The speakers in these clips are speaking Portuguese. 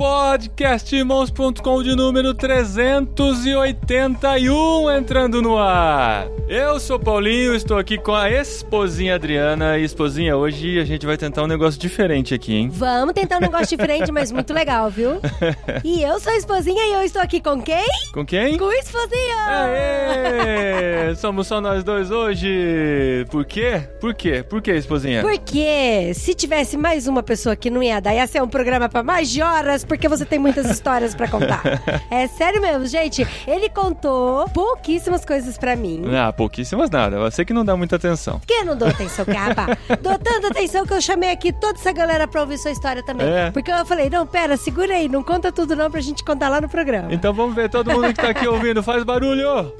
Podcastirmãos.com de número 381 entrando no ar. Eu sou Paulinho, estou aqui com a esposinha Adriana. E esposinha, hoje a gente vai tentar um negócio diferente aqui, hein? Vamos tentar um negócio diferente, mas muito legal, viu? E eu sou a esposinha e eu estou aqui com quem? Com quem? Com o esposinha! Aê! Somos só nós dois hoje. Por quê? Por quê? Por quê, esposinha? Porque se tivesse mais uma pessoa que não ia dar, ia ser um programa pra mais de horas, porque você tem muitas histórias pra contar. É sério mesmo, gente. Ele contou pouquíssimas coisas pra mim. Ah, pouquíssimas nada. Você que não dá muita atenção. Que não dou atenção, Caba? dou tanta atenção que eu chamei aqui toda essa galera pra ouvir sua história também. É. Porque eu falei, não, pera, segura aí, não conta tudo não pra gente contar lá no programa. Então vamos ver, todo mundo que tá aqui ouvindo, faz barulho!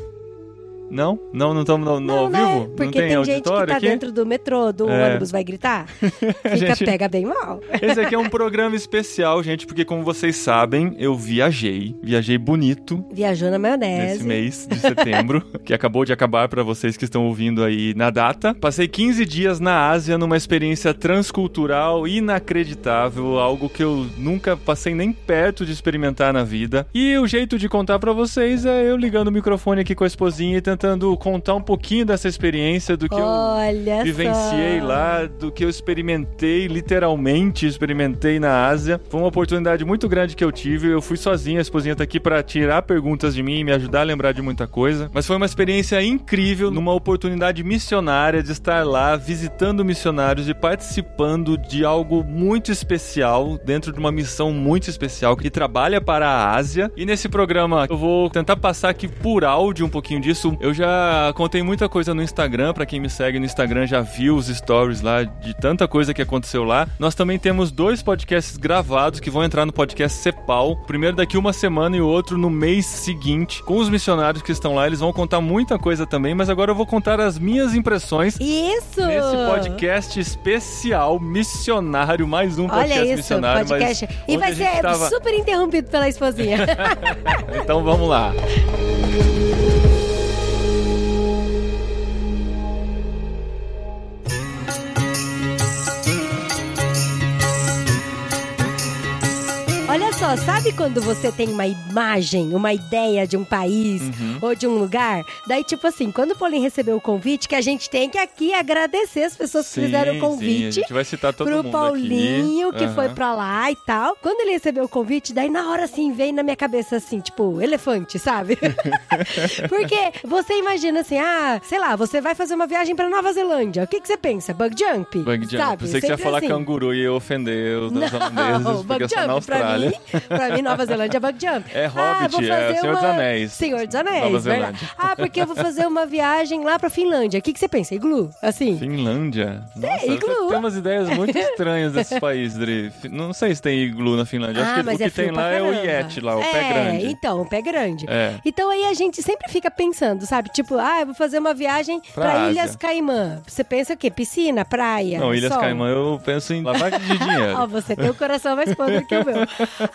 Não? Não, não estamos no, no ao né? vivo? Porque não tem, tem, gente que auditório tá aqui? dentro do metrô, do É. ônibus, vai gritar. Fica, Gente- pega bem mal. Esse aqui é um programa especial, gente, porque como vocês sabem, eu viajei. Viajei bonito Viajou na maionese. nesse mês de setembro, que acabou de acabar pra vocês que estão ouvindo aí na data. Passei 15 dias na Ásia numa experiência transcultural inacreditável, algo que eu nunca passei nem perto de experimentar na vida. E o jeito de contar pra vocês é eu ligando o microfone aqui com a esposinha e tentando contar um pouquinho dessa experiência do que eu Olha vivenciei só. lá, do que eu experimentei, literalmente experimentei na Ásia. Foi uma oportunidade muito grande que eu tive. Eu fui sozinho, a esposinha tá aqui pra tirar perguntas de mim e me ajudar a lembrar de muita coisa. Mas foi uma experiência incrível, numa oportunidade missionária de estar lá visitando missionários e participando de algo muito especial, dentro de uma missão muito especial que trabalha para a Ásia. E nesse programa eu vou tentar passar aqui por áudio um pouquinho disso. Eu já contei muita coisa no Instagram, pra quem me segue no Instagram já viu os stories lá de tanta coisa que aconteceu lá. Nós também temos dois podcasts gravados que vão entrar no podcast Cepal. O primeiro daqui uma semana e o outro no mês seguinte. Com os missionários que estão lá, eles vão contar muita coisa também, mas agora eu vou contar as minhas impressões Isso! nesse podcast especial missionário, mais um podcast Olha isso, missionário, podcast. E vai ser tava- super interrompido pela esposinha. Então vamos lá. só, sabe quando você tem uma imagem, uma ideia de um país Uhum. ou de um lugar? Daí, tipo assim, quando o Paulinho recebeu o convite, que a gente tem que aqui agradecer as pessoas que fizeram o Sim, convite. Sim, a gente vai citar todo pro mundo Paulinho, aqui. que Aham. foi pra lá e tal. Quando ele recebeu o convite, daí na hora assim, veio na minha cabeça assim, tipo, elefante, sabe? Porque você imagina assim, ah, sei lá, você vai fazer uma viagem pra Nova Zelândia. O que, que você pensa? Bug jump? Bug jump. Sabe? Pensei que você ia falar assim. canguru e ia ofender os Não, neozelandeses, porque bug sou na jump, pra Austrália. mim, pra mim, Nova Zelândia é bug jump. É ah, Hobbit, vou é fazer Senhor dos uma... Anéis. Senhor dos Anéis, Nova verdade. Zelândia. Ah, porque eu vou fazer uma viagem lá pra Finlândia. O que, que você pensa? Iglu? Assim? Finlândia? Nossa, iglu. você tem umas ideias muito estranhas desses países, Dri. Não sei se tem iglu na Finlândia. Acho Ah, que mas o que é tem lá é o. Yeti lá, o é, pé grande. então, o pé grande. É. Então aí a gente sempre fica pensando, sabe? Tipo, ah, eu vou fazer uma viagem Pra pra. Ilhas Caimã. Você pensa o quê? Piscina, praia, Não, Ilhas sol? Caimã eu penso em lavagem de Ó, dinheiro. você tem o coração mais podre que o meu.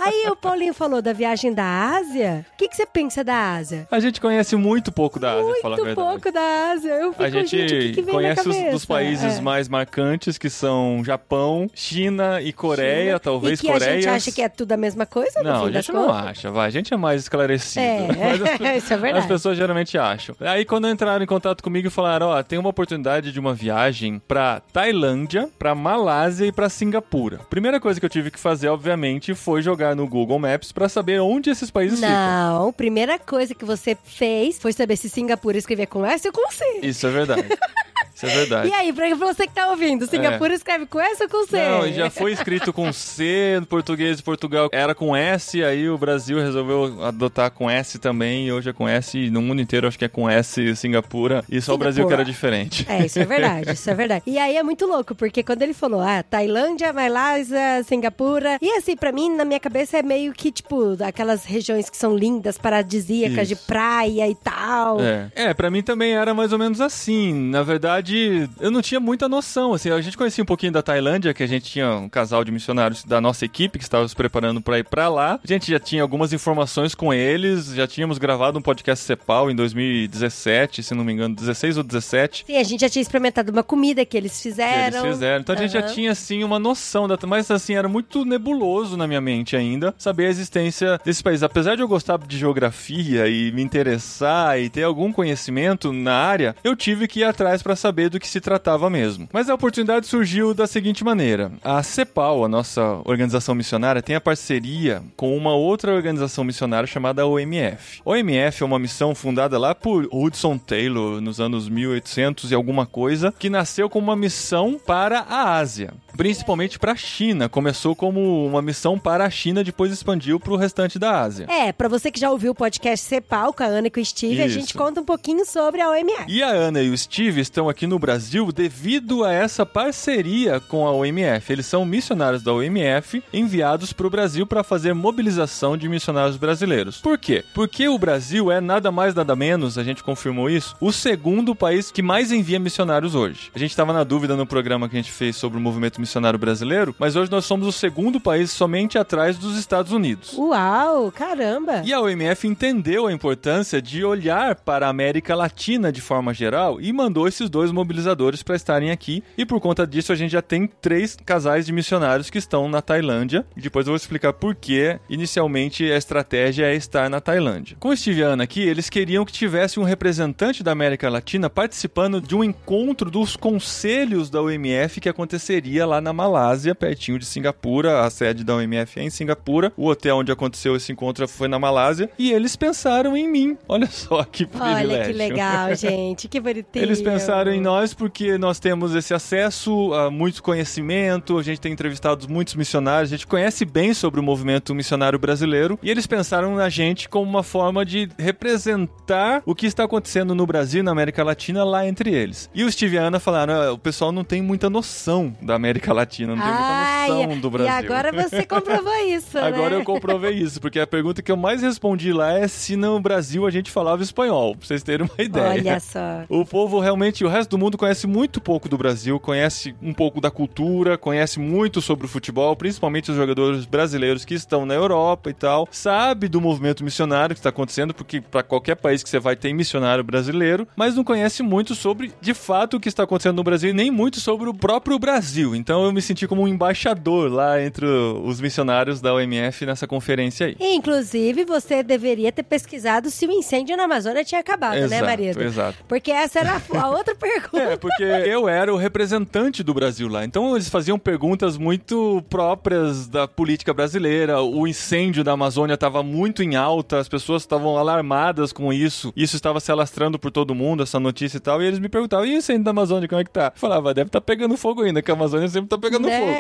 Aí o Paulinho falou da viagem da Ásia. O que, que você pensa da Ásia? A gente conhece muito pouco da Ásia, fala a Muito pouco da Ásia. Eu fico, A gente, gente, que, que conhece os dos países É. mais marcantes, que são Japão, China e Coreia, China. talvez e que Coreia. a gente acha que é tudo a mesma coisa, Não, a gente não contas? acha, vai. A gente é mais esclarecido. É, as, isso é verdade. as pessoas geralmente acham. Aí quando entraram em contato comigo e falaram, ó, tem uma oportunidade de uma viagem pra Tailândia, pra Malásia e pra Singapura. Primeira coisa que eu tive que fazer, obviamente, foi jogar no Google Maps pra saber onde esses países ficam. Não, primeira coisa que você fez foi saber se Singapura escrever com S ou com C. Isso é verdade. Isso é verdade. E aí, pra você que tá ouvindo, Singapura escreve com S ou com C? Não, já foi escrito com C, no português de Portugal era com S, aí o Brasil resolveu adotar com S também, e hoje é com S, e no mundo inteiro acho que é com S Singapura, e só o Brasil que era diferente. É, isso é verdade, isso é verdade. E aí é muito louco, porque quando ele falou, ah, Tailândia, Malásia, Singapura, e assim, pra mim, na minha cabeça é meio que, tipo, aquelas regiões que são lindas, paradisíacas, de Isso. praia e tal. É. é, pra mim também era mais ou menos assim. Na verdade, verdade, eu não tinha muita noção, assim, a gente conhecia um pouquinho da Tailândia, que a gente tinha um casal de missionários da nossa equipe que estava se preparando para ir para lá. A gente já tinha algumas informações com eles, já tínhamos gravado um podcast Cepal em 2017, se não me engano, 16 ou 17. Sim, a gente já tinha experimentado uma comida que eles fizeram. Que eles fizeram. Então a gente já tinha, assim, uma noção, da... mas assim, era muito nebuloso na minha mente ainda saber a existência desse país. Apesar de eu gostar de geografia e me interessar e ter algum conhecimento na área, eu tive que ir atrás para saber do que se tratava mesmo. Mas a oportunidade surgiu da seguinte maneira: a CEPAL, a nossa organização missionária, tem a parceria com uma outra organização missionária chamada OMF. OMF é uma missão fundada lá por Hudson Taylor nos anos 1800 e alguma coisa, que nasceu como uma missão para a Ásia principalmente para a China. Começou como uma missão para a China, depois expandiu para o restante da Ásia. É, para você que já ouviu o podcast Cepal com a Ana e com o Steve, Isso. a gente conta um pouquinho sobre a OMF. E a Ana e o Steve estão aqui no Brasil devido a essa parceria com a OMF. Eles são missionários da OMF enviados para o Brasil para fazer mobilização de missionários brasileiros. Por quê? Porque o Brasil é nada mais nada menos, a gente confirmou isso, o segundo país que mais envia missionários hoje. A gente estava na dúvida no programa que a gente fez sobre o movimento missionário brasileiro, mas hoje nós somos o segundo país somente atrás dos Estados Unidos. Uau, caramba! E a OMF entendeu a importância de olhar para a América Latina de forma geral e mandou esses dois mobilizadores para estarem aqui. E por conta disso, a gente já tem três casais de missionários que estão na Tailândia. E depois eu vou explicar por que, inicialmente, a estratégia é estar na Tailândia. Com o Steve Ana aqui, eles queriam que tivesse um representante da América Latina participando de um encontro dos conselhos da OMF que aconteceria lá lá na Malásia, pertinho de Singapura. A sede da OMF é em Singapura. O hotel onde aconteceu esse encontro foi na Malásia. E eles pensaram em mim. Olha só que privilégio. Olha que legal, gente. Que bonitinho. Eles pensaram em nós porque nós temos esse acesso a muito conhecimento. A gente tem entrevistado muitos missionários. A gente conhece bem sobre o movimento missionário brasileiro. E eles pensaram na gente como uma forma de representar o que está acontecendo no Brasil na América Latina lá entre eles. E o Steve e a Ana falaram: ah, o pessoal não tem muita noção da América América Latina, não tem muita noção do Brasil. E agora você comprovou isso, Agora né? eu comprovei isso, porque a pergunta que eu mais respondi lá é se no Brasil a gente falava espanhol, pra vocês terem uma ideia. Olha só. O povo realmente, o resto do mundo conhece muito pouco do Brasil, conhece um pouco da cultura, conhece muito sobre o futebol, principalmente os jogadores brasileiros que estão na Europa e tal, sabe do movimento missionário que está acontecendo, porque para qualquer país que você vai tem missionário brasileiro, mas não conhece muito sobre, de fato, o que está acontecendo no Brasil, nem muito sobre o próprio Brasil. Então eu me senti como um embaixador lá entre os missionários da OMF nessa conferência aí. Inclusive, você deveria ter pesquisado se o incêndio na Amazônia tinha acabado, exato, né, marido? Exato. Porque essa era a outra pergunta. É, porque eu era o representante do Brasil lá. Então eles faziam perguntas muito próprias da política brasileira. O incêndio da Amazônia estava muito em alta, as pessoas estavam alarmadas com isso. Isso estava se alastrando por todo mundo, essa notícia e tal. E eles me perguntavam: e o incêndio da Amazônia, como é que tá? Eu falava: deve estar tá pegando fogo ainda, que a Amazônia sempre tá pegando né? fogo.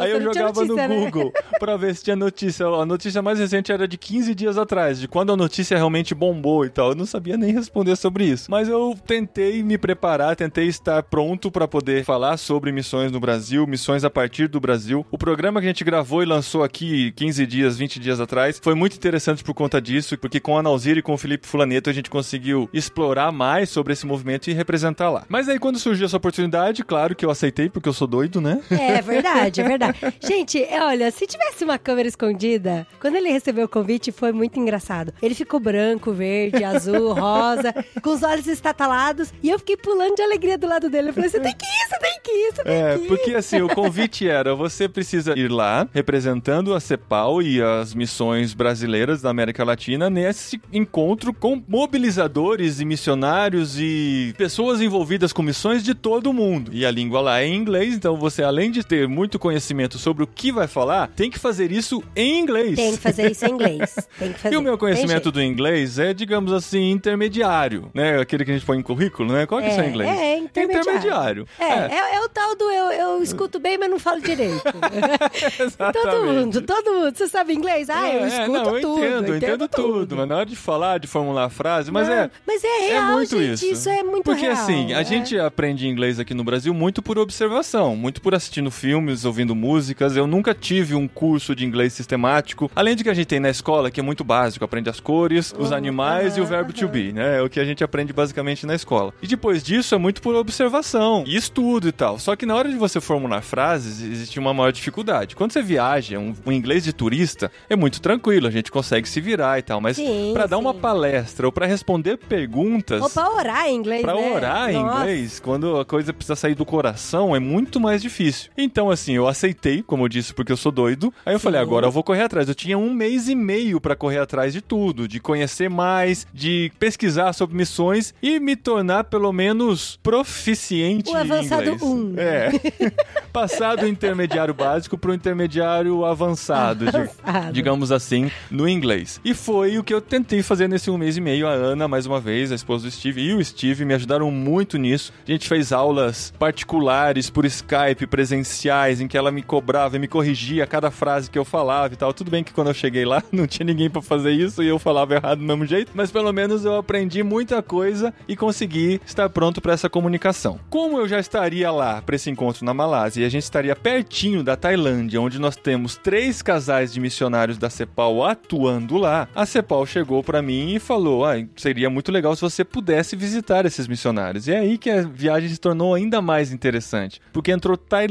Aí eu jogava notícia, no né? Google pra ver se tinha notícia. A notícia mais recente era de 15 dias atrás, de quando a notícia realmente bombou e tal. Eu não sabia nem responder sobre isso. Mas eu tentei me preparar, tentei estar pronto para poder falar sobre missões no Brasil, missões a partir do Brasil. O programa que a gente gravou e lançou aqui 15 dias, 20 dias atrás, foi muito interessante por conta disso, porque com a Nauzira e com o Felipe Fulaneto a gente conseguiu explorar mais sobre esse movimento e representar lá. Mas aí quando surgiu essa oportunidade, claro que eu aceitei, porque eu sou doido, né? É verdade, é verdade. Gente, olha, se tivesse uma câmera escondida, quando ele recebeu o convite, foi muito engraçado. Ele ficou branco, verde, azul, rosa, com os olhos estatalados, e eu fiquei pulando de alegria do lado dele. Eu falei, você tem que ir, você tem que ir, você tem é, que ir. porque assim, o convite era, você precisa ir lá, representando a CEPAL e as missões brasileiras da América Latina, nesse encontro com mobilizadores e missionários e pessoas envolvidas com missões de todo o mundo. E a língua lá é em inglês, então você, além de ter muito conhecimento sobre o que vai falar, tem que fazer isso em inglês. Tem que fazer isso em inglês. Tem que fazer. E o meu conhecimento do inglês é, digamos assim, intermediário, né? Aquele que a gente põe em currículo, né? Qual que é, é inglês? É, intermediário. intermediário. É, é. é, é o tal do eu, eu escuto bem, mas não falo direito. todo mundo, todo mundo. Você sabe inglês? Ah, eu é, escuto não, eu tudo. Entendo, eu entendo, tudo. tudo. Mas na hora de falar, de formular a frase, mas não, é. Mas é real, muito gente. Isso. isso é muito Porque real. Porque assim, a gente aprende inglês aqui no Brasil muito por observação, muito por assistindo filmes, ouvindo músicas. Eu nunca tive um curso de inglês sistemático. Além de que a gente tem na escola, que é muito básico, aprende as cores, os animais e o verbo to be, né? É o que a gente aprende basicamente na escola. E depois disso é muito por observação e estudo e tal. Só que na hora de você formular frases, existe uma maior dificuldade. Quando você viaja, um, um inglês de turista é muito tranquilo, a gente consegue se virar e tal. Mas para dar uma palestra ou para responder perguntas. Ou pra orar em inglês, Pra né? orar em Nossa. inglês, quando a coisa precisa sair do coração, é muito mais difícil. Então, assim, eu aceitei, como eu disse, porque eu sou doido. Aí eu Sim. falei, agora eu vou correr atrás. Eu tinha um mês e meio pra correr atrás de tudo, de conhecer mais, de pesquisar sobre missões e me tornar pelo menos proficiente O avançado em inglês. um. É. Passar do intermediário básico pro intermediário avançado, Avançado. digamos assim, no inglês. E foi o que eu tentei fazer nesse um mês e meio. A Ana, mais uma vez, a esposa do Steve e o Steve me ajudaram muito nisso. A gente fez aulas particulares por Skype, presenciais, em que ela me cobrava e me corrigia cada frase que eu falava e tal. Tudo bem que quando eu cheguei lá não tinha ninguém pra fazer isso e eu falava errado do mesmo jeito, mas pelo menos eu aprendi muita coisa e consegui estar pronto para essa comunicação. Como eu já estaria lá para esse encontro na Malásia e a gente estaria pertinho da Tailândia, onde nós temos três casais de missionários da CEPAL atuando lá, a CEPAL chegou para mim e falou: ah, seria muito legal se você pudesse visitar esses missionários. E é aí que a viagem se tornou ainda mais interessante, porque entrou Tailândia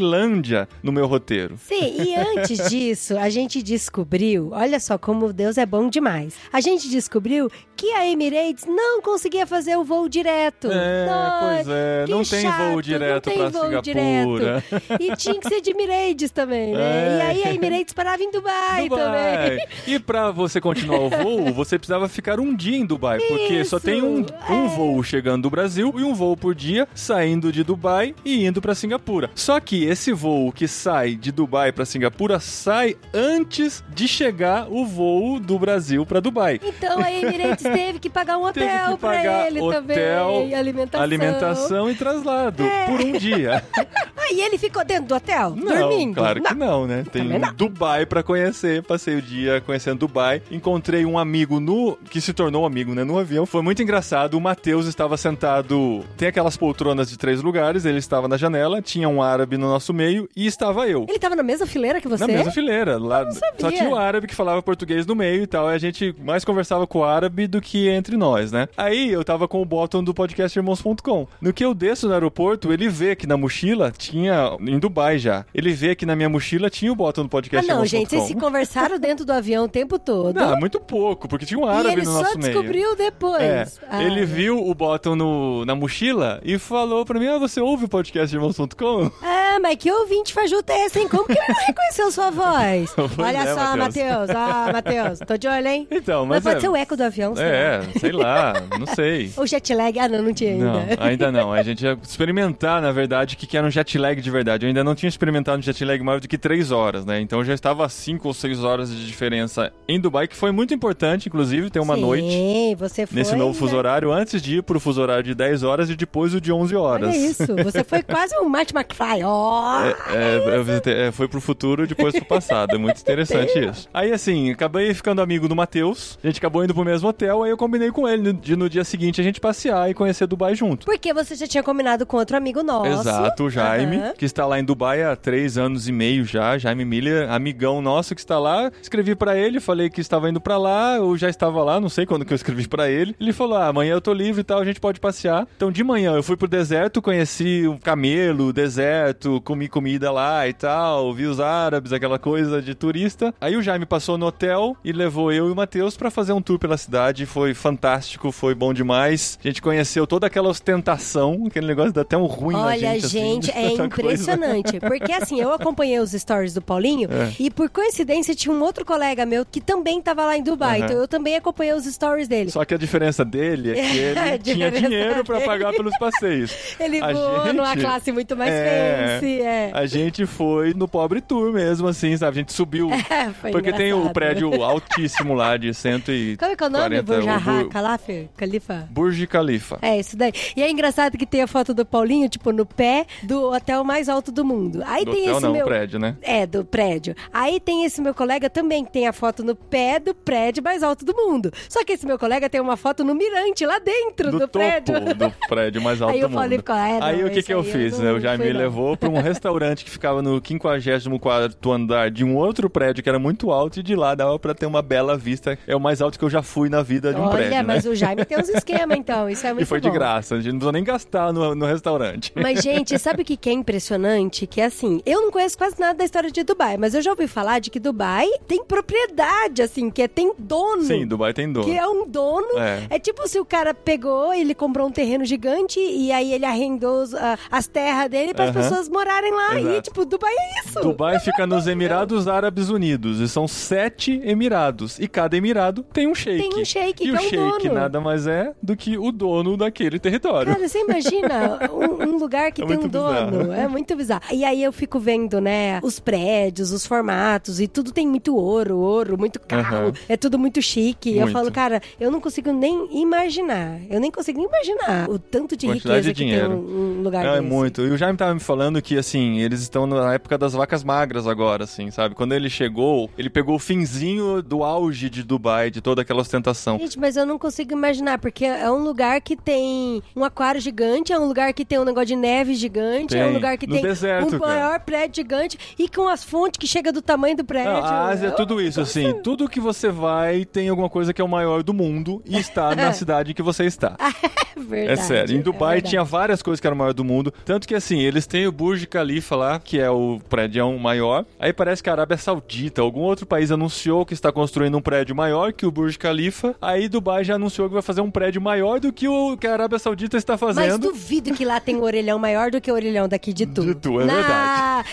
no meu roteiro. Sim, e antes disso, a gente descobriu, olha só como Deus é bom demais. A gente descobriu que a Emirates não conseguia fazer o voo direto. É, pois é, não tem chato, voo direto voo Singapura. direto. E tinha que ser de Emirates também, né? É. E aí a Emirates parava em Dubai, Dubai. também. E pra você continuar o voo, você precisava ficar um dia em Dubai, porque só tem um, um é. voo chegando do Brasil e um voo por dia saindo de Dubai e indo pra Singapura. Só que esse voo que sai de Dubai pra Singapura sai antes de chegar o voo do Brasil pra Dubai. Então a Emirates teve que pagar um hotel pagar ele hotel, também. Alimentação. Alimentação e traslado por um dia. Ah, e ele ficou dentro do hotel? Não, dormindo? claro que não, né? Tem não. Dubai pra conhecer. Passei o dia conhecendo Dubai. Encontrei um amigo no que se tornou amigo, né, no avião. Foi muito engraçado. O Matheus estava sentado, tem aquelas poltronas de três lugares, ele estava na janela, tinha um árabe no nosso meio e estava eu. Ele tava na mesma fileira que você? Na mesma fileira. Lá, não sabia. Só tinha o árabe que falava português no meio e tal. E a gente mais conversava com o árabe do que entre nós, né? Aí eu tava com o bottom do podcast irmãos.com. No que eu desço no aeroporto, ele vê que na mochila tinha. Em Dubai já. Ele vê que na minha mochila tinha o bottom do Ah, podcast não, irmãos.com. gente, vocês se conversaram dentro do avião o tempo todo. Não, muito pouco, porque tinha um árabe ele no só nosso meio. descobriu depois. É, Ah, ele viu o bottom no, na mochila e falou pra mim: Ah, você ouve o podcast irmãos.com? Ah, mas que ouvinte fajuto é esse, hein? Como que ele não reconheceu sua voz? Olha é, só, Matheus. Ah, Matheus, tô de olho, hein? Então, Mas mas. pode é, ser o eco do avião, sei É, sei lá, não sei. O jet lag, ah, não, não tinha ainda. Não, ainda não. A gente ia experimentar, na verdade, o que era um jet lag de verdade. Eu ainda não tinha experimentado um jet lag maior do que 3 horas, né? Então eu já estava a 5 ou 6 horas de diferença em Dubai, que foi muito importante, inclusive, ter uma Sim, noite você foi. nesse novo né? fuso horário, antes de ir pro fuso horário de 10 horas e depois o de 11 horas. Olha isso, você foi quase um Marty McFly. Ó! É, eu visitei, é, foi pro futuro e depois pro passado. É muito interessante isso. Aí, assim, acabei ficando amigo do Matheus. A gente acabou indo pro mesmo hotel. Aí eu combinei com ele de no dia seguinte a gente passear e conhecer Dubai junto. Porque você já tinha combinado com outro amigo nosso. Exato, o Jaime, Aham. que está lá em Dubai há três anos e meio já. Jaime Miller, amigão nosso que está lá. Escrevi pra ele, falei que estava indo pra lá, eu já estava lá, não sei quando que eu escrevi pra ele. Ele falou: ah, amanhã eu tô livre e tal, a gente pode passear. Então de manhã eu fui pro deserto, conheci o camelo, o deserto, comi comida lá e tal, vi os árabes, aquela coisa de turista. Aí o Jaime passou no hotel e levou eu e o Matheus pra fazer um tour pela cidade. Foi fantástico, foi bom demais. A gente conheceu toda aquela ostentação, aquele negócio dá até um ruim Olha, gente. assim, gente, de é tanta coisa. impressionante. Porque assim, eu acompanhei os stories do Paulinho É. e por coincidência tinha um outro colega meu que também tava lá em Dubai. Aham. Então eu também acompanhei os stories dele. Só que a diferença dele é que ele tinha dinheiro dele. pagar pelos passeios. Ele A voou gente- numa classe muito mais É. fancy. É. A gente foi no pobre tour mesmo, assim, sabe? A gente subiu. É, porque tem o engraçado. prédio altíssimo lá de 140. Como é que é o nome? Burj o Al Bur- Khalifa? Khalifa? Burj Khalifa. É, isso daí. E é engraçado que tem a foto do Paulinho, tipo, no pé do Hotel mais alto do mundo. Aí Do tem hotel esse não, meu. prédio, né? É, do prédio. Aí tem esse meu colega também, que tem a foto no pé do prédio mais alto do mundo. Só que esse meu colega tem uma foto no mirante, lá dentro do, do prédio. do prédio mais alto Aí eu do mundo. falei é, não, aí o que que eu aí eu fiz? não né? o Jaime fui, me não. levou pra um restaurante que ficava no 54º andar de um outro prédio que era muito alto e de lá dava pra ter uma bela vista. É o mais alto que eu já fui na vida de um Olha, prédio, mas né? o Jaime tem uns esquemas, então. Isso é muito E foi de bom. graça, a gente não precisou nem gastar no, no restaurante. Mas, gente, sabe o que que é impressionante? Que assim, eu não conheço quase nada da história de Dubai, mas eu já ouvi falar de que Dubai tem propriedade, assim, que é, tem dono. Sim, Dubai tem dono. Que é um dono. É. É. tipo se o cara pegou, ele comprou um terreno gigante e aí ele arrendou os- a- as terras dele para as pessoas morarem lá. E, Exato. tipo, Dubai é isso. Dubai fica nos Emirados Árabes Unidos e são sete Emirados. E cada Emirado tem um sheik. Tem um sheik, E que o é o sheik dono. nada mais é do que o dono daquele território. Cara, você imagina um, um lugar que É tem um muito dono. bizarro. É muito bizarro. E aí eu fico vendo, né, os prédios, os formatos, e tudo tem muito ouro, ouro, muito carro. Aham. É tudo muito chique. E eu Muito. falo, cara, eu não consigo nem imaginar. Eu nem consigo nem imaginar o tanto de Quantidade riqueza de que dinheiro. tem um, um lugar Não, é desse. muito. E o Jaime tava me falando que, assim, eles estão na época das vacas magras agora, assim, sabe? Quando ele chegou, ele pegou o finzinho do auge de Dubai, de toda aquela ostentação. Gente, mas eu não consigo imaginar, porque é um lugar que tem um aquário gigante, é um lugar que tem um negócio de neve gigante, é um Tem. lugar que No tem deserto, um cara. maior prédio gigante e com as fontes que chega do tamanho do prédio. Não, a Ásia é tudo isso, assim. Tudo que você vai tem alguma coisa que é o maior do mundo e está na cidade em que você está. É verdade. É sério. Em Dubai verdade. tinha várias coisas que eram o maior do mundo. Tanto que, assim, eles têm o Burj Khalifa lá, que é o prédio maior. Aí parece que a Arábia Saudita, algum outro país anunciou que está construindo um prédio maior que o Burj Khalifa. Aí Dubai já anunciou que vai fazer um prédio maior do que o que a Arábia Saudita está Mas fazendo. duvido que lá tem um orelhão maior do que o orelhão daqui de tu. De Tu, é Nah,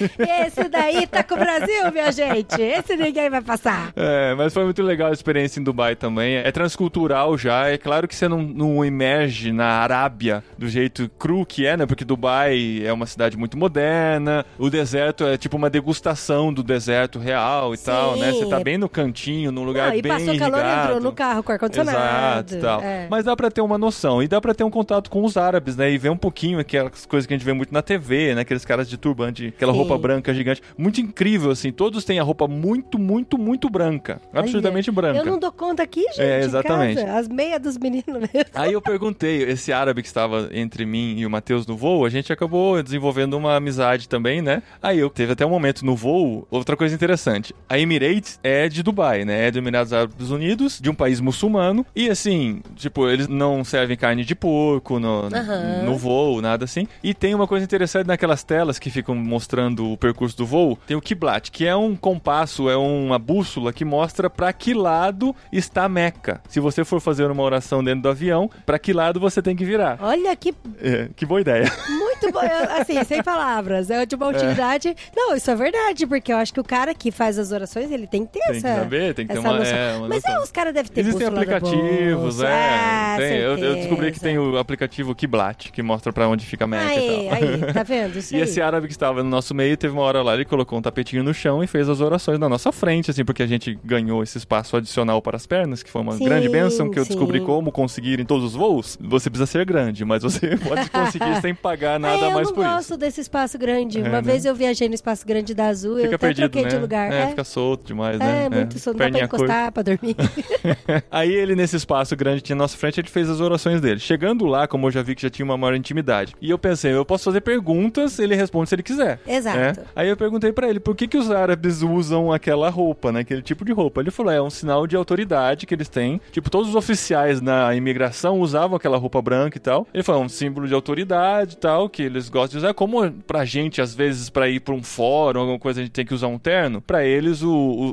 Esse daí tá com o Brasil, minha gente. Esse ninguém vai passar. É, mas foi muito legal a experiência em Dubai também. É transcultural já. É claro que você não, não emerge na Arábia do jeito cru que é, né? Porque Dubai é uma cidade muito moderna. O deserto é tipo uma degustação do deserto real e Sim. tal, né? Você tá bem no cantinho, num lugar Não, e bem passou calor, irrigado. entrou no carro com ar-condicionado. Exato, tal. É. Mas dá pra ter uma noção e dá pra ter um contato com os árabes, né? E ver um pouquinho aquelas coisas que a gente vê muito na TV, né? Aqueles caras de turbante, aquela Sim. roupa branca gigante. Muito incrível, assim. Todos têm a roupa muito, muito, muito branca. Absolutamente branca. Eu não dou conta aqui, gente. É, exatamente. As meias dos meninos mesmo. Aí eu perguntei, esse árabe que estava entre mim e o Matheus no voo, a gente acabou desenvolvendo uma amizade também, né? Aí eu teve até um momento no voo, outra coisa interessante. A Emirates é de Dubai, né? É dos Emirados Árabes Unidos, de um país muçulmano. E assim, tipo, eles não servem carne de porco no, Aham. no voo, nada assim. E tem uma coisa interessante naquelas telas que ficam mostrando o percurso do voo, tem o Kiblat, que é um compasso, é uma bússola que mostra pra que lado está Meca. Se você for fazer uma oração dentro do avião, pra que lado você tem que virar. Olha que É, que boa ideia. muito. Eu, Assim, sem palavras. É de uma utilidade. Não, isso é verdade, porque eu acho que o cara que faz as orações, ele tem que ter Tem que essa. saber, tem que ter uma- é, uma Mas noção. é, os caras devem ter Existem bússola no aplicativos, bolso. é. Ah, tem. Eu, eu descobri que tem o aplicativo Kiblat, que mostra pra onde fica Meca Aí, e tal. aí, tá vendo? Isso E aí. esse árabe que estava no nosso meio, teve uma hora lá, ele colocou um tapetinho no chão e fez as orações na nossa frente, assim, porque a gente ganhou esse espaço adicional para as pernas, que foi uma Sim, grande bênção que eu sim. descobri como conseguir em todos os voos. Você precisa ser grande, mas você pode conseguir sem pagar nada eu mais não por gosto isso. desse espaço grande. É, Uma né? vez eu viajei no espaço grande da Azul, eu Fica até perdido, troquei né? de lugar. É, É, fica solto demais, é, né? muito solto. Dá pra curta. encostar, pra dormir. Aí ele, nesse espaço grande que tinha na nossa frente, ele fez as orações dele. Chegando lá, como eu já vi que já tinha uma maior intimidade. E eu pensei, eu posso fazer perguntas, ele responde se ele quiser. Exato. né? Aí eu perguntei pra ele, por que que os árabes usam aquela roupa, né? Aquele tipo de roupa. Ele falou, é um sinal de autoridade que eles têm. Tipo, todos os oficiais na imigração usavam aquela roupa branca e tal. Ele falou, é um símbolo de autoridade e tal, que eles gostam de usar. Como pra gente, às vezes, pra ir pra um fórum, alguma coisa, a gente tem que usar um terno. Pra eles, o,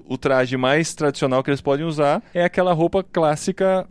o, o traje mais tradicional que eles podem usar é aquela roupa clássica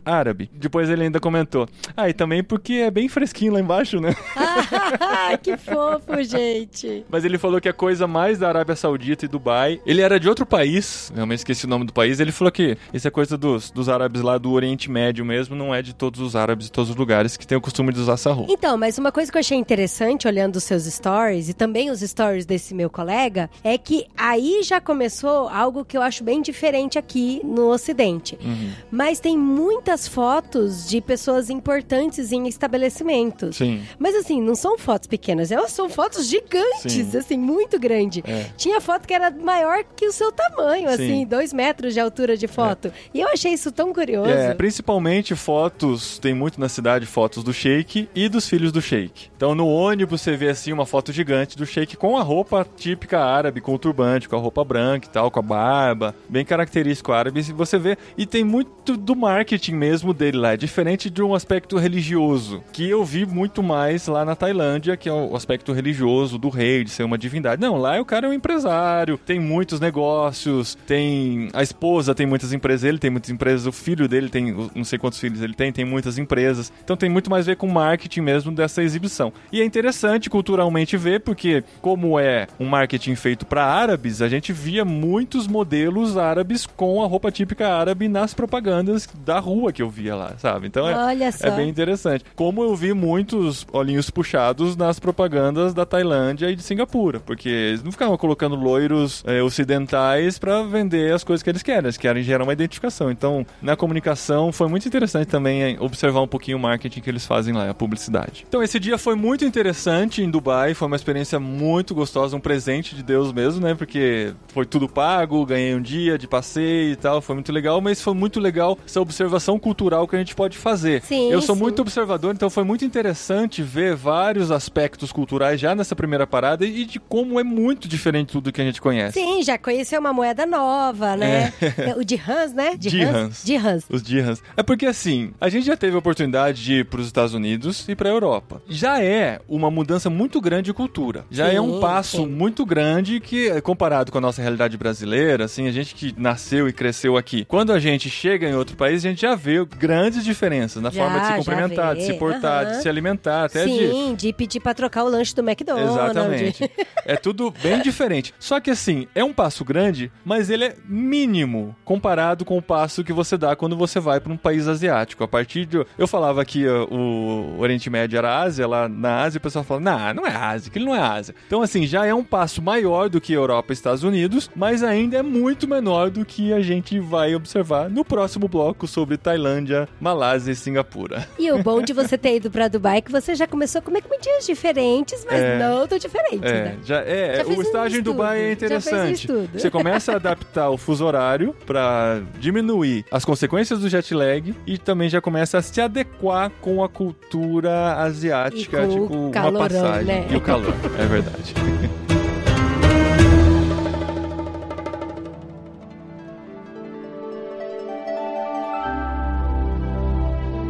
árabe. Depois ele ainda comentou, ah, e também porque é bem fresquinho lá embaixo, né? Ah, que fofo, gente. Mas ele falou que a coisa mais da Arábia Saudita e Dubai. Ele era de outro país, realmente esqueci o nome do país. Ele falou que isso é coisa dos, dos árabes lá do Oriente Médio mesmo, não é de todos os árabes de todos os lugares que tem o costume de usar essa roupa. Então, mas uma coisa que eu achei interessante interessante olhando os seus stories e também os stories desse meu colega é que aí já começou algo que eu acho bem diferente aqui no Ocidente. Uhum. Mas tem muitas fotos de pessoas importantes em estabelecimentos. Sim. Mas assim, não são fotos pequenas, elas são fotos gigantes, Sim. assim, muito grande. É. Tinha foto que era maior que o seu tamanho, Sim. assim, dois metros de altura de foto. E eu achei isso tão curioso. É, principalmente fotos, tem muito na cidade fotos do Sheik e dos filhos do Sheik. Então no ônibus você vê assim uma foto gigante do Sheik com a roupa típica árabe, com o turbante, com a roupa branca e tal, com a barba, bem característico árabe. Você vê, e tem muito do marketing mesmo dele lá, é diferente de um aspecto religioso, que eu vi muito mais lá na Tailândia, que é o aspecto religioso do rei, de ser uma divindade. Não, lá o cara é um empresário, tem muitos negócios, tem a esposa tem muitas empresas, ele tem muitas empresas, o filho dele tem, não sei quantos filhos ele tem, tem muitas empresas. Então tem muito mais a ver com marketing mesmo dessa exibição. E é interessante culturalmente ver, porque como é um marketing feito para árabes, a gente via muitos modelos árabes com a roupa típica árabe nas propagandas da rua que eu via lá, sabe? Então é, é bem interessante. Como eu vi muitos olhinhos puxados nas propagandas da Tailândia e de Singapura, porque eles não ficavam colocando loiros eh, ocidentais pra vender as coisas que eles querem, eles querem gerar uma identificação. Então, na comunicação foi muito interessante também observar um pouquinho o marketing que eles fazem lá, a publicidade. Então, esse dia foi muito interessante em Dubai, foi uma experiência muito gostosa, um presente de Deus mesmo, né? Porque foi tudo pago, ganhei um dia de passeio e tal, foi muito legal, mas foi muito legal essa observação cultural que a gente pode fazer. Sim, Eu sou sim. muito observador, então foi muito interessante ver vários aspectos culturais já nessa primeira parada e de como é muito diferente de tudo que a gente conhece. Sim, já conheceu uma moeda nova, né? O dirhams, né? Dirhams. Dirhams. Os dirhams. É porque assim, a gente já teve a oportunidade de ir para os Estados Unidos e para a Europa. Já é uma mudança muito grande de cultura. Já Sim, é um passo muito grande que, comparado com a nossa realidade brasileira, assim, a gente que nasceu e cresceu aqui, quando a gente chega em outro país, a gente já vê grandes diferenças na Já, forma de se cumprimentar, de se portar, Aham. de se alimentar, até de Sim, de pedir pra trocar o lanche do McDonald's. Exatamente. é tudo bem diferente. Só que assim, é um passo grande, mas ele é mínimo comparado com o passo que você dá quando você vai para um país asiático. A partir de. Eu falava que uh, o Oriente Médio era Ásia, lá na Ásia, o pessoal fala: não, não é Ásia, aquilo não é Ásia. Então, assim, já é um passo maior do que Europa e Estados Unidos, mas ainda é muito menor do que a gente vai observar no próximo bloco sobre Tailândia, Malásia e Singapura. E o bom de você ter ido pra Dubai é que você já começou a comer comidinhas diferentes, mas É. não tão diferentes, É, né? já, é, Já o um estágio em estudo, Dubai é um interessante. Você começa a adaptar o fuso horário para diminuir as consequências do jet lag e também já começa a se adequar com a cultura asiática, E com o tipo uma calorão, passagem né? e o calor, é verdade.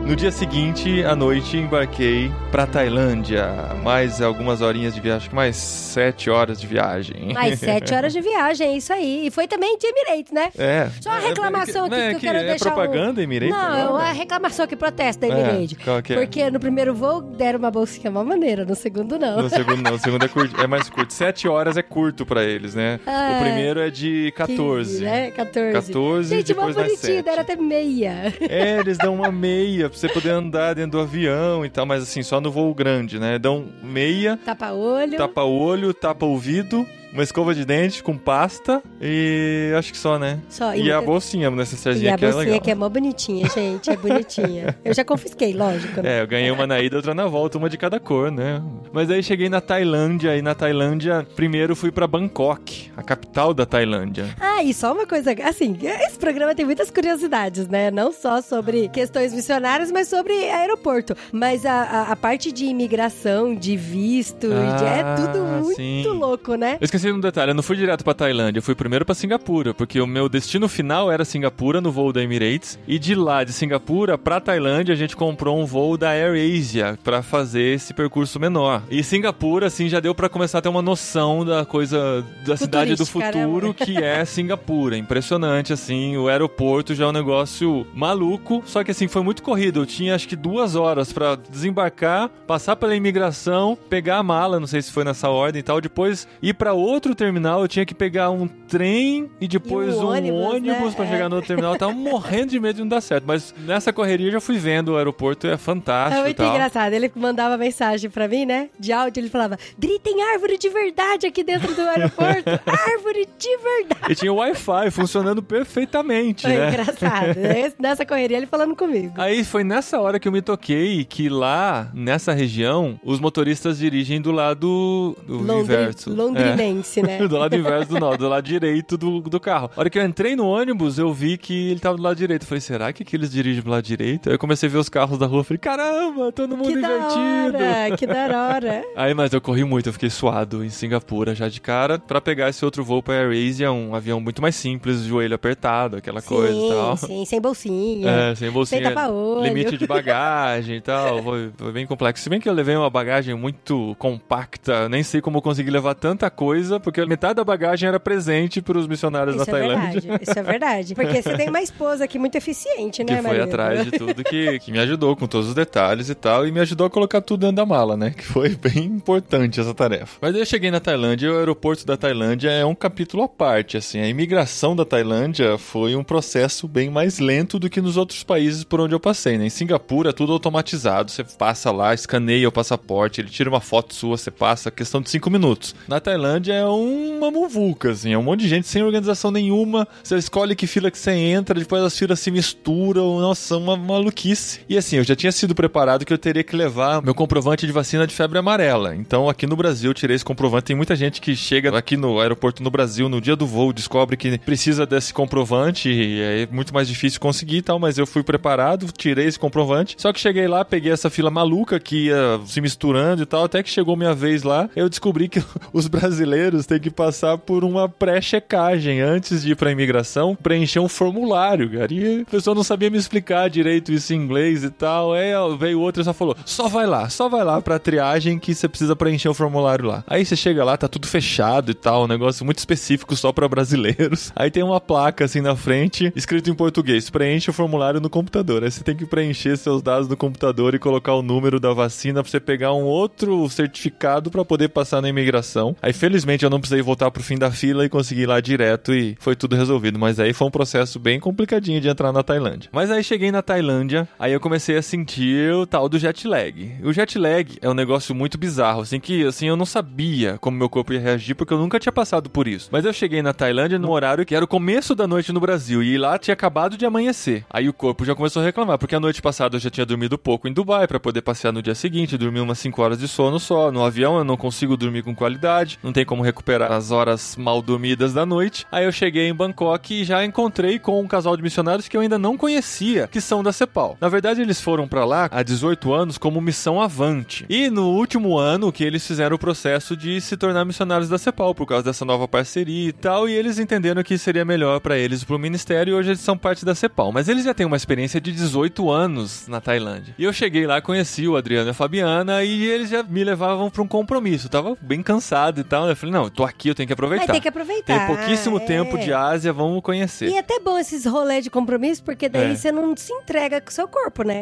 No dia seguinte, à noite, embarquei pra Tailândia. Mais algumas horinhas de viagem, acho que mais sete horas de viagem. Mais sete horas de viagem, é isso aí. E foi também de Emirates, né? É. Só uma reclamação aqui Não, é que eu quero é deixar um- propaganda, Emirates? Não, agora? a reclamação que protesta da É, Emirates. qual que é? Porque no primeiro voo deram uma bolsinha uma maneira, no segundo não. No segundo não, o segundo é, curto, é mais curto. Sete horas é curto pra eles, né? Ah, o primeiro é de 14. 15, né? 14. 14 Gente, mó depois mais bonitinho, sete. deram até meia. É, eles dão uma meia pra você poder andar dentro do avião e tal, mas assim, só no voo grande, né? Dão meia, Tapa-olho. tapa olho, tapa ouvido, uma escova de dente com pasta e acho que só, né? Só, E, a muita- bolsinha, a E a que é bolsinha legal. que é mó bonitinha, gente. É bonitinha. Eu já confisquei, lógico. né? É, eu ganhei uma na ida, outra na volta, uma de cada cor, né? Mas aí cheguei na Tailândia, e na Tailândia, primeiro fui pra Bangkok, a capital da Tailândia. Ah, e só uma coisa, assim, esse programa tem muitas curiosidades, né? Não só sobre questões missionárias, mas sobre aeroporto. Mas a, a, a parte de imigração, de visto, de- é Ah, tudo muito sim. louco, né? Eu esqueci de um detalhe, eu não fui direto pra Tailândia, eu fui primeiro pra Singapura, porque o meu destino final era Singapura, no voo da Emirates, e de lá, de Singapura pra Tailândia, a gente comprou um voo da AirAsia pra fazer esse percurso menor. E Singapura, assim, já deu pra começar a ter uma noção da coisa, da cidade do futuro, né? que é Singapura. Impressionante, assim, o aeroporto já é um negócio maluco, só que assim, foi muito corrido, eu tinha acho que duas horas pra desembarcar, passar pela imigração, pegar a mala, não sei se foi nessa ordem e tal, depois ir pra outro terminal, eu tinha que pegar um trem e depois E um um ônibus, ônibus, né? pra É. chegar no outro terminal. Eu tava morrendo de medo de não dar certo. Mas nessa correria eu já fui vendo o aeroporto, é fantástico É muito tal. engraçado. Ele mandava mensagem pra mim, né? De áudio, ele falava: Dri, tem árvore de verdade aqui dentro do aeroporto. árvore de verdade. E tinha o Wi-Fi funcionando perfeitamente, Foi né? engraçado. Esse- Nessa correria, ele falando comigo. Aí foi nessa hora que eu me toquei que lá, nessa região, os motoristas dirigem do lado do Londri- inverso. Londrinense, É. né? do lado inverso do nó, do lado direito do, do carro. A hora que eu entrei no ônibus, eu vi que ele tava do lado direito. Eu falei, será que, que eles dirigem do lado direito? Aí eu comecei a ver os carros da rua. Falei, caramba, todo mundo Que da invertido. hora, que da hora. Aí, mas eu corri muito, eu fiquei suado em Singapura já de cara pra pegar esse outro voo pra AirAsia, um avião muito mais simples, joelho apertado, aquela coisa e tal. Sim, sim, sem bolsinha. É, sem bolsinha, Sem tapa-olho. limite de bagagem e tal, foi, foi bem complexo. Se bem que eu levei uma bagagem muito compacta, nem sei como eu consegui levar tanta coisa, porque metade da bagagem era presente pros missionários Isso da é Tailândia. verdade, isso é verdade. Porque você tem uma esposa aqui muito eficiente, né, Que foi Maria? atrás de tudo, que, que me ajudou com todos os detalhes e tal, e me ajudou a colocar tudo dentro da mala, né? Que foi bem importante essa tarefa. Mas aí eu cheguei na Tailândia e o aeroporto da Tailândia é um capítulo à parte, assim. A imigração da Tailândia foi um processo bem mais lento do que nos outros países por onde eu passei, né? Em Singapura é tudo automatizado, você passa lá, escaneia o passaporte, ele tira uma foto sua, você passa, questão de cinco minutos. Na Tailândia é uma muvuca, assim, é um monte de gente sem organização nenhuma, você escolhe que fila que você entra, depois as filas se misturam, nossa, uma maluquice. E assim, eu já tinha sido preparado que eu teria que levar meu comprovante de vacina de febre amarela. Então aqui no Brasil eu tirei esse comprovante. Tem muita gente que chega aqui no aeroporto no Brasil no dia do voo, descobre que precisa desse comprovante e é muito mais difícil conseguir e tal, mas eu fui preparado, tirei esse comprovante. Só que cheguei lá, peguei essa fila maluca que ia se misturando e tal, até que chegou minha vez lá, eu descobri que os brasileiros têm que passar por uma pré-checagem antes de ir pra imigração, preencher um formulário, cara. E a pessoa não sabia me explicar direito isso em inglês e tal. Aí veio outro e só falou: só vai lá, só vai lá pra triagem que você precisa preencher o formulário lá. Aí você chega lá, tá tudo fechado e tal, um negócio muito específico só pra brasileiros. Aí tem uma placa assim na frente, escrito em português: preenche o formulário no computador. Aí você tem que preencher seus dados no computador e colocar o número da vacina pra você pegar um outro certificado pra poder passar na imigração. Aí felizmente eu não precisei voltar pro fim da fila e consegui ir lá direto e foi tudo resolvido. Mas aí foi um processo bem complicadinho de entrar na Tailândia. Mas aí cheguei na Tailândia, aí eu comecei a sentir o tal do jet lag. O jet lag é um negócio muito bizarro, assim que assim eu não sabia como meu corpo ia reagir porque eu nunca tinha passado por isso. Mas eu cheguei na Tailândia no horário que era o começo da noite no Brasil e lá tinha acabado de amanhecer. Aí o corpo já começou a reclamar porque a noite passada eu já tinha dormido pouco em Dubai para poder passear no dia seguinte, dormir umas 5 horas de sono só. No avião eu não consigo dormir com qualidade, não tem como recuperar as horas mal dormidas da noite. Aí eu cheguei em Bangkok e já encontrei com um casal de missionários que eu ainda não conhecia, que são da CEPAL. Na verdade, eles foram para lá há 18 anos como missão avante. E no último ano que eles fizeram o processo de se tornar missionários da CEPAL por causa dessa nova parceria e tal, e eles entenderam que seria melhor para eles pro ministério e hoje eles são parte da CEPAL. Mas eles já têm uma experiência de 18 anos na Tailândia. E eu cheguei lá, conheci o Adriano e a Fabiana e eles já me levavam para um compromisso. Eu tava bem cansado e tal. Eu falei, não, tô aqui, eu tenho que aproveitar. Vai ter que aproveitar. Tem pouquíssimo é. tempo de Ásia, vamos conhecer. E é até bom esses rolês de compromisso, porque daí É. você não se entrega com o seu corpo, né?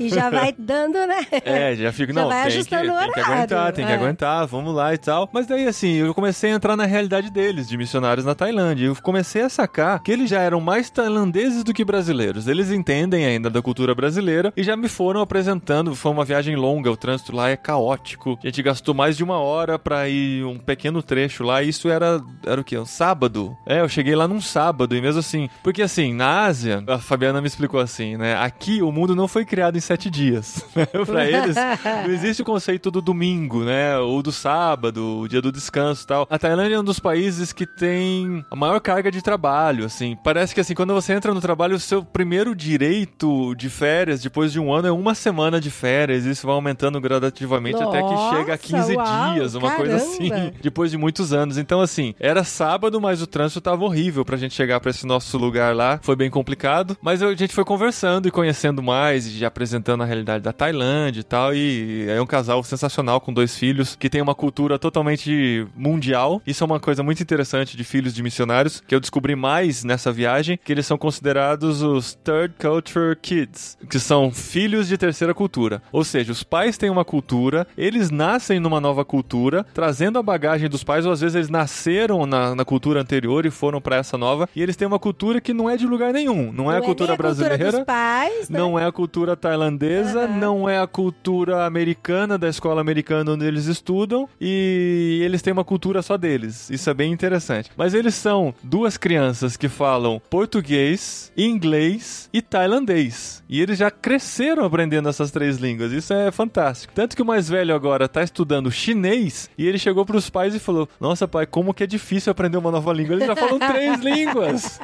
E já vai dando, né? É, já fico, Já não, vai tem, que, ajustando o tem que aguentar, tem que é. aguentar, vamos lá e tal. Mas daí, assim, eu comecei a entrar na realidade deles, de missionários na Tailândia. Eu comecei a sacar que eles já eram mais tailandeses do que brasileiros. Eles entendem ainda da cultura brasileira e já me foram apresentando. Foi uma viagem longa, o trânsito lá é caótico. A gente gastou mais de uma hora pra ir um pequeno trecho lá. E isso era, era o quê? Um sábado? É, eu cheguei lá num sábado e mesmo assim. Porque assim, na Ásia, a Fabiana me explicou assim, né? Aqui o mundo não foi criado em sete dias. né? pra eles, não existe o conceito do domingo, né? Ou do sábado, o dia do descanso e tal. A Tailândia é um dos países que tem a maior carga de trabalho, assim. Parece que assim, quando você entra no trabalho, o seu primeiro direito de férias, depois de um ano, é uma semana de férias. Isso vai aumentando gradativamente até que Nossa, chega a 15 uau, dias, uma coisa assim. caramba. Depois de muitos anos. Então, assim, era sábado, mas o trânsito tava horrível pra gente chegar pra esse nosso lugar lá. Foi bem complicado. Mas a gente foi conversando e conhecendo mais, e apresentando a realidade da Tailândia e tal. E é um casal sensacional com dois filhos que tem uma cultura totalmente mundial. Isso é uma coisa muito interessante de filhos de missionários que eu descobri mais nessa viagem, que eles são considerados os Third Culture Kids, que são filhos de terceira cultura. Ou seja, os pais têm uma cultura, eles nascem numa nova cultura, trazendo a bagagem dos os pais, ou às vezes eles nasceram na, na cultura anterior e foram pra essa nova, e eles têm uma cultura que não é de lugar nenhum. Não é a cultura nem brasileira. cultura dos pais, né? Não é a cultura tailandesa, Aham. não é a cultura americana, da escola americana onde eles estudam, e eles têm uma cultura só deles. Isso é bem interessante. Mas eles são duas crianças que falam português, inglês e tailandês. E eles já cresceram aprendendo essas três línguas. Isso é fantástico. Tanto que o mais velho agora tá estudando chinês e ele chegou pros pais e falou: Nossa, pai, como que é difícil aprender uma nova língua. Eles já falam três línguas.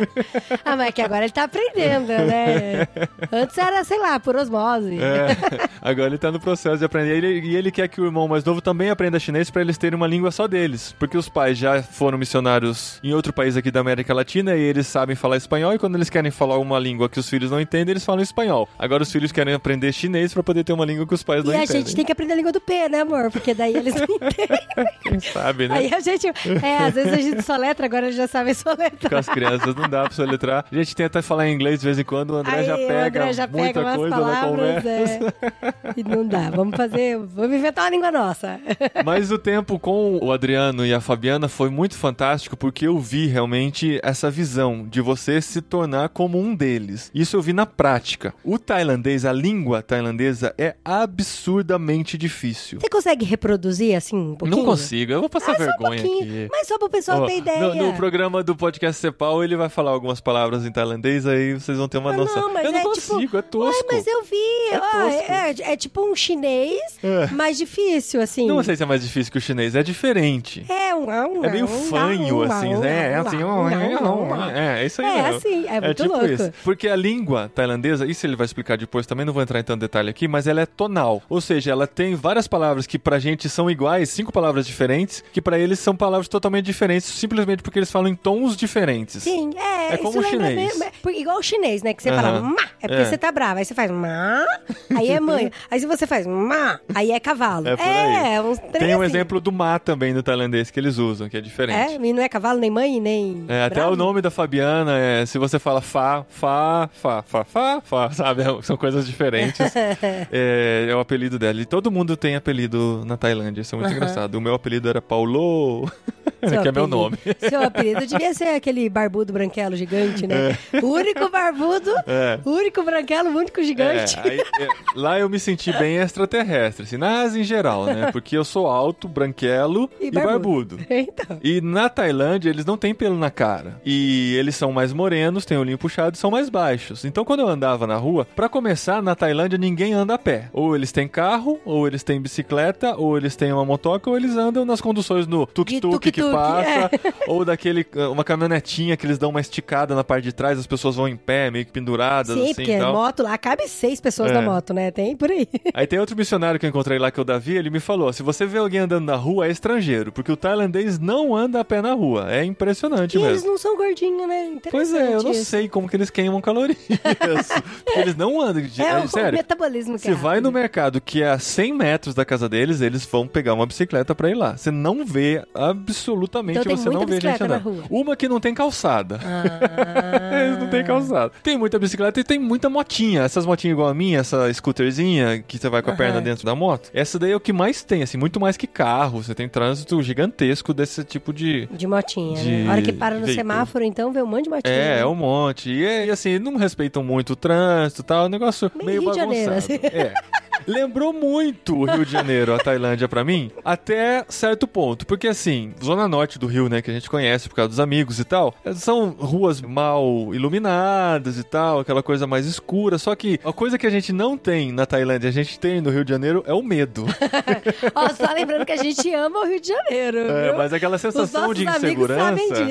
Ah, mas é que agora ele tá aprendendo, né? Antes era, sei lá, por osmose. É, agora ele tá no processo de aprender. Ele- e ele quer que o irmão mais novo também aprenda chinês pra eles terem uma língua só deles. Porque os pais já foram missionários em outro país aqui da América Latina e eles sabem falar espanhol. E quando eles querem falar uma língua que os filhos não entendem, eles falam espanhol. Agora os filhos querem aprender chinês pra poder ter uma língua que os pais E não a entendem. gente tem que aprender a língua do P, né, amor? Porque daí eles não entendem. Quem sabe, né? Aí a gente. É, às vezes a gente soletra, agora já sabem Com soletrar. as crianças não dá pra soletrar. A gente tenta falar inglês de vez em quando, o André Aí, já o pega André já muita pega umas coisa na palavras, conversa. é. E não dá. Vamos fazer. Vamos inventar uma língua nossa. Mas o tempo com o Adriano e a Fabiana foi muito fantástico porque eu vi realmente essa visão de você se tornar como um deles. Isso eu vi na prática. O tailandês, a língua tailandesa é absurdamente difícil. Você consegue reproduzir assim um pouquinho? Não consigo, eu vou passar Ah, um vergonha pouquinho. aqui. Mas só pro pessoal Ó, ter ideia. no, no programa do podcast Cepal, ele vai falar algumas palavras em tailandês, aí vocês vão ter uma Ah, noção. não, mas eu não é consigo, tipo, é tosco. Ué, mas eu vi. É ó, tosco. é, é tipo um chinês, É. mais difícil, assim. Não sei se é mais difícil que o chinês, é diferente. É um, um É meio um, fanho, um, assim, um, né? É um, assim, um, um, um. é, é isso aí É assim, é muito tipo louco. isso. Porque a língua tailandesa, isso ele vai explicar depois também, não vou entrar em tanto detalhe aqui, mas ela é tonal. Ou seja, ela tem várias palavras que pra gente são iguais, cinco palavras diferentes, que pra eles são palavras totalmente diferentes, simplesmente porque eles falam em tons diferentes. Sim, é. É como isso o chinês. mesmo- é, igual o chinês, né? Que você fala Aham. má, é porque É. você tá brava. Aí você faz má, aí é mãe. aí se você faz má, aí é cavalo. É por aí. É, uns três Tem um assim. exemplo do má também no tailandês que eles usam, que é diferente. É, e não é cavalo, nem mãe, nem. É, até bravo. o nome da Fabiana é, se você fala fá, fá, fá, fá, fá, fá, sabe? São coisas diferentes. é, é o apelido dela. E todo mundo tem apelido na Tailândia, isso é muito Aham. engraçado. O meu apelido era Paulo, Seu que é meu nome. Seu apelido devia ser aquele barbudo branquelo gigante, né? O único barbudo, É. único branquelo, único gigante. É, aí, é, lá eu me senti bem extraterrestre, assim, na Ásia em geral, né? Porque eu sou alto, branquelo e, E barbudo. barbudo. Então. E na Tailândia, eles não têm pelo na cara. E eles são mais morenos, têm o olhinho puxado e são mais baixos. Então, quando eu andava na rua, pra começar, na Tailândia ninguém anda a pé. Ou eles têm carro, ou eles têm bicicleta, ou eles têm uma motoca, ou eles andam nas conduções no tuk-tuk que passa, ou daquele uma caminhonetinha que eles dão uma esticada na parte de trás, as pessoas vão em pé, meio que penduradas Sim, assim porque e tal. moto lá cabe seis pessoas É. na moto, né? Tem por aí. Aí tem outro missionário que eu encontrei lá, que é o Davi, ele me falou: se você vê alguém andando na rua, é estrangeiro, porque o tailandês não anda a pé na rua. É impressionante E mesmo. eles não são gordinhos, né? Pois é, eu não isso. sei como que eles queimam calorias. porque eles não andam. de- É, é, o, sério. metabolismo que Você é vai no mercado que é a 100 metros da casa deles, eles vão pegar uma bicicleta pra ir lá. Você não vê, absolutamente, Então você não vê gente andando. Uma que não tem calçada. Ah. Eles não tem calçada. Tem muita bicicleta e tem muita motinha. Essas motinhas igual a minha, essa scooterzinha que você vai com a Aham. perna dentro da moto. Essa daí é o que mais tem, assim, muito mais que carro. Você tem trânsito gigantesco desse tipo de. De motinha, De né? A hora que para no veículo. semáforo, então, vê um monte de motinha. É, né? é um monte. E, assim, não respeitam muito o trânsito e tal. É um negócio meio Rio de bagunçado. Janeiro, assim. É. Lembrou muito o Rio de Janeiro, a Tailândia pra mim, até certo ponto. Porque assim, Zona Norte do Rio, né, que a gente conhece por causa dos amigos e tal, são ruas mal iluminadas e tal, aquela coisa mais escura. Só que a coisa que a gente não tem na Tailândia, a gente tem no Rio de Janeiro, é o medo. Ó, só lembrando que a gente ama o Rio de Janeiro. É, viu? mas aquela sensação de insegurança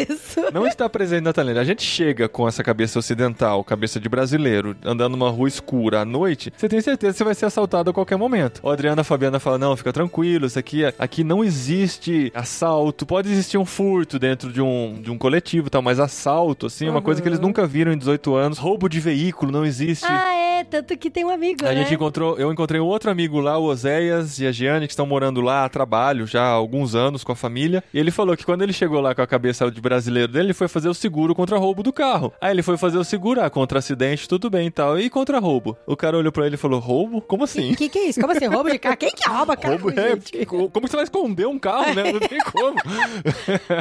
não está presente na Tailândia. A gente chega com essa cabeça ocidental, cabeça de brasileiro, andando numa rua escura à noite, você tem certeza que você vai ser assaltado a qualquer momento. O Adriana e a Fabiana fala: não, fica tranquilo, isso aqui, aqui não existe assalto. Pode existir um furto dentro de um, de um coletivo e tal, mas assalto, assim, é uma coisa que eles nunca viram em 18 anos. Roubo de veículo não existe. Ah, é, tanto que tem um amigo, A né? gente encontrou, eu encontrei um outro amigo lá, o Oséias e a Giane, que estão morando lá a trabalho já há alguns anos com a família. E ele falou que quando ele chegou lá com a cabeça de brasileiro dele, ele foi fazer o seguro contra roubo do carro. Aí ele foi fazer o seguro, ah, contra acidente, tudo bem e tal. E contra roubo? O cara olhou pra ele e falou: roubo? Como assim? O que, que é isso? Como assim? Roubo de carro? Quem que rouba carro, Roubo, é, como você vai esconder um carro, né? Não tem como.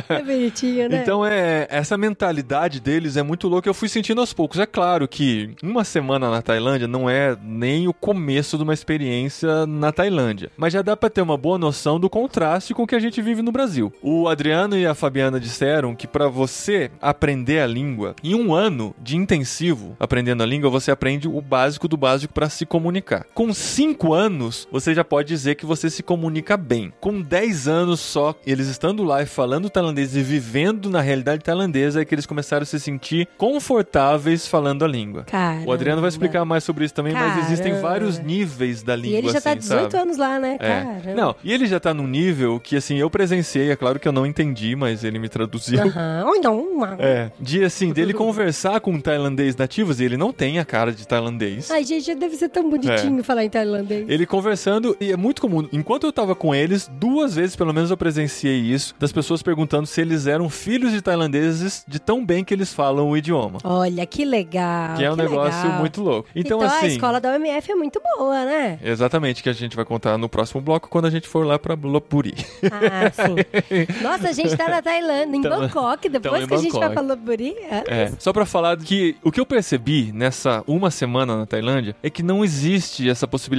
É bonitinho, né? Então, é, essa mentalidade deles é muito louca. Eu fui sentindo aos poucos. É claro que uma semana na Tailândia não é nem o começo de uma experiência na Tailândia. Mas já dá pra ter uma boa noção do contraste com o que a gente vive no Brasil. O Adriano e a Fabiana disseram que pra você aprender a língua, em um ano de intensivo aprendendo a língua, você aprende o básico do básico pra se comunicar. Com cinco anos, você já pode dizer que você se comunica bem. Com 10 anos só, eles estando lá e falando tailandês e vivendo na realidade tailandesa, é que eles começaram a se sentir confortáveis falando a língua. Caramba. O Adriano vai explicar mais sobre isso também, mas existem Caramba. vários níveis da língua. E ele já tá assim, 18 sabe? anos lá, né? É. Caramba. Não, e ele já tá num nível que, assim, eu presenciei, é claro que eu não entendi, mas ele me traduziu. Aham. Oi, não. É, de assim, dele conversar com tailandês nativos, e ele não tem a cara de tailandês. Ai, gente, deve ser tão bonitinho falar em tailandês. Ele conversando, e é muito comum. Enquanto eu tava com eles, duas vezes pelo menos eu presenciei isso, das pessoas perguntando se eles eram filhos de tailandeses de tão bem que eles falam o idioma. Olha, que legal. que é um negócio legal. muito louco. Então, Então, assim. a escola da UMF é muito boa, né? Exatamente, que a gente vai contar no próximo bloco quando a gente for lá pra Lopburi. Ah, sim. Nossa, a gente tá na Tailândia, em Tamo- Bangkok, depois tamo em que a gente vai Bangkok. pra Lopburi. É, só pra falar que o que eu percebi nessa uma semana na Tailândia é que não existe essa possibilidade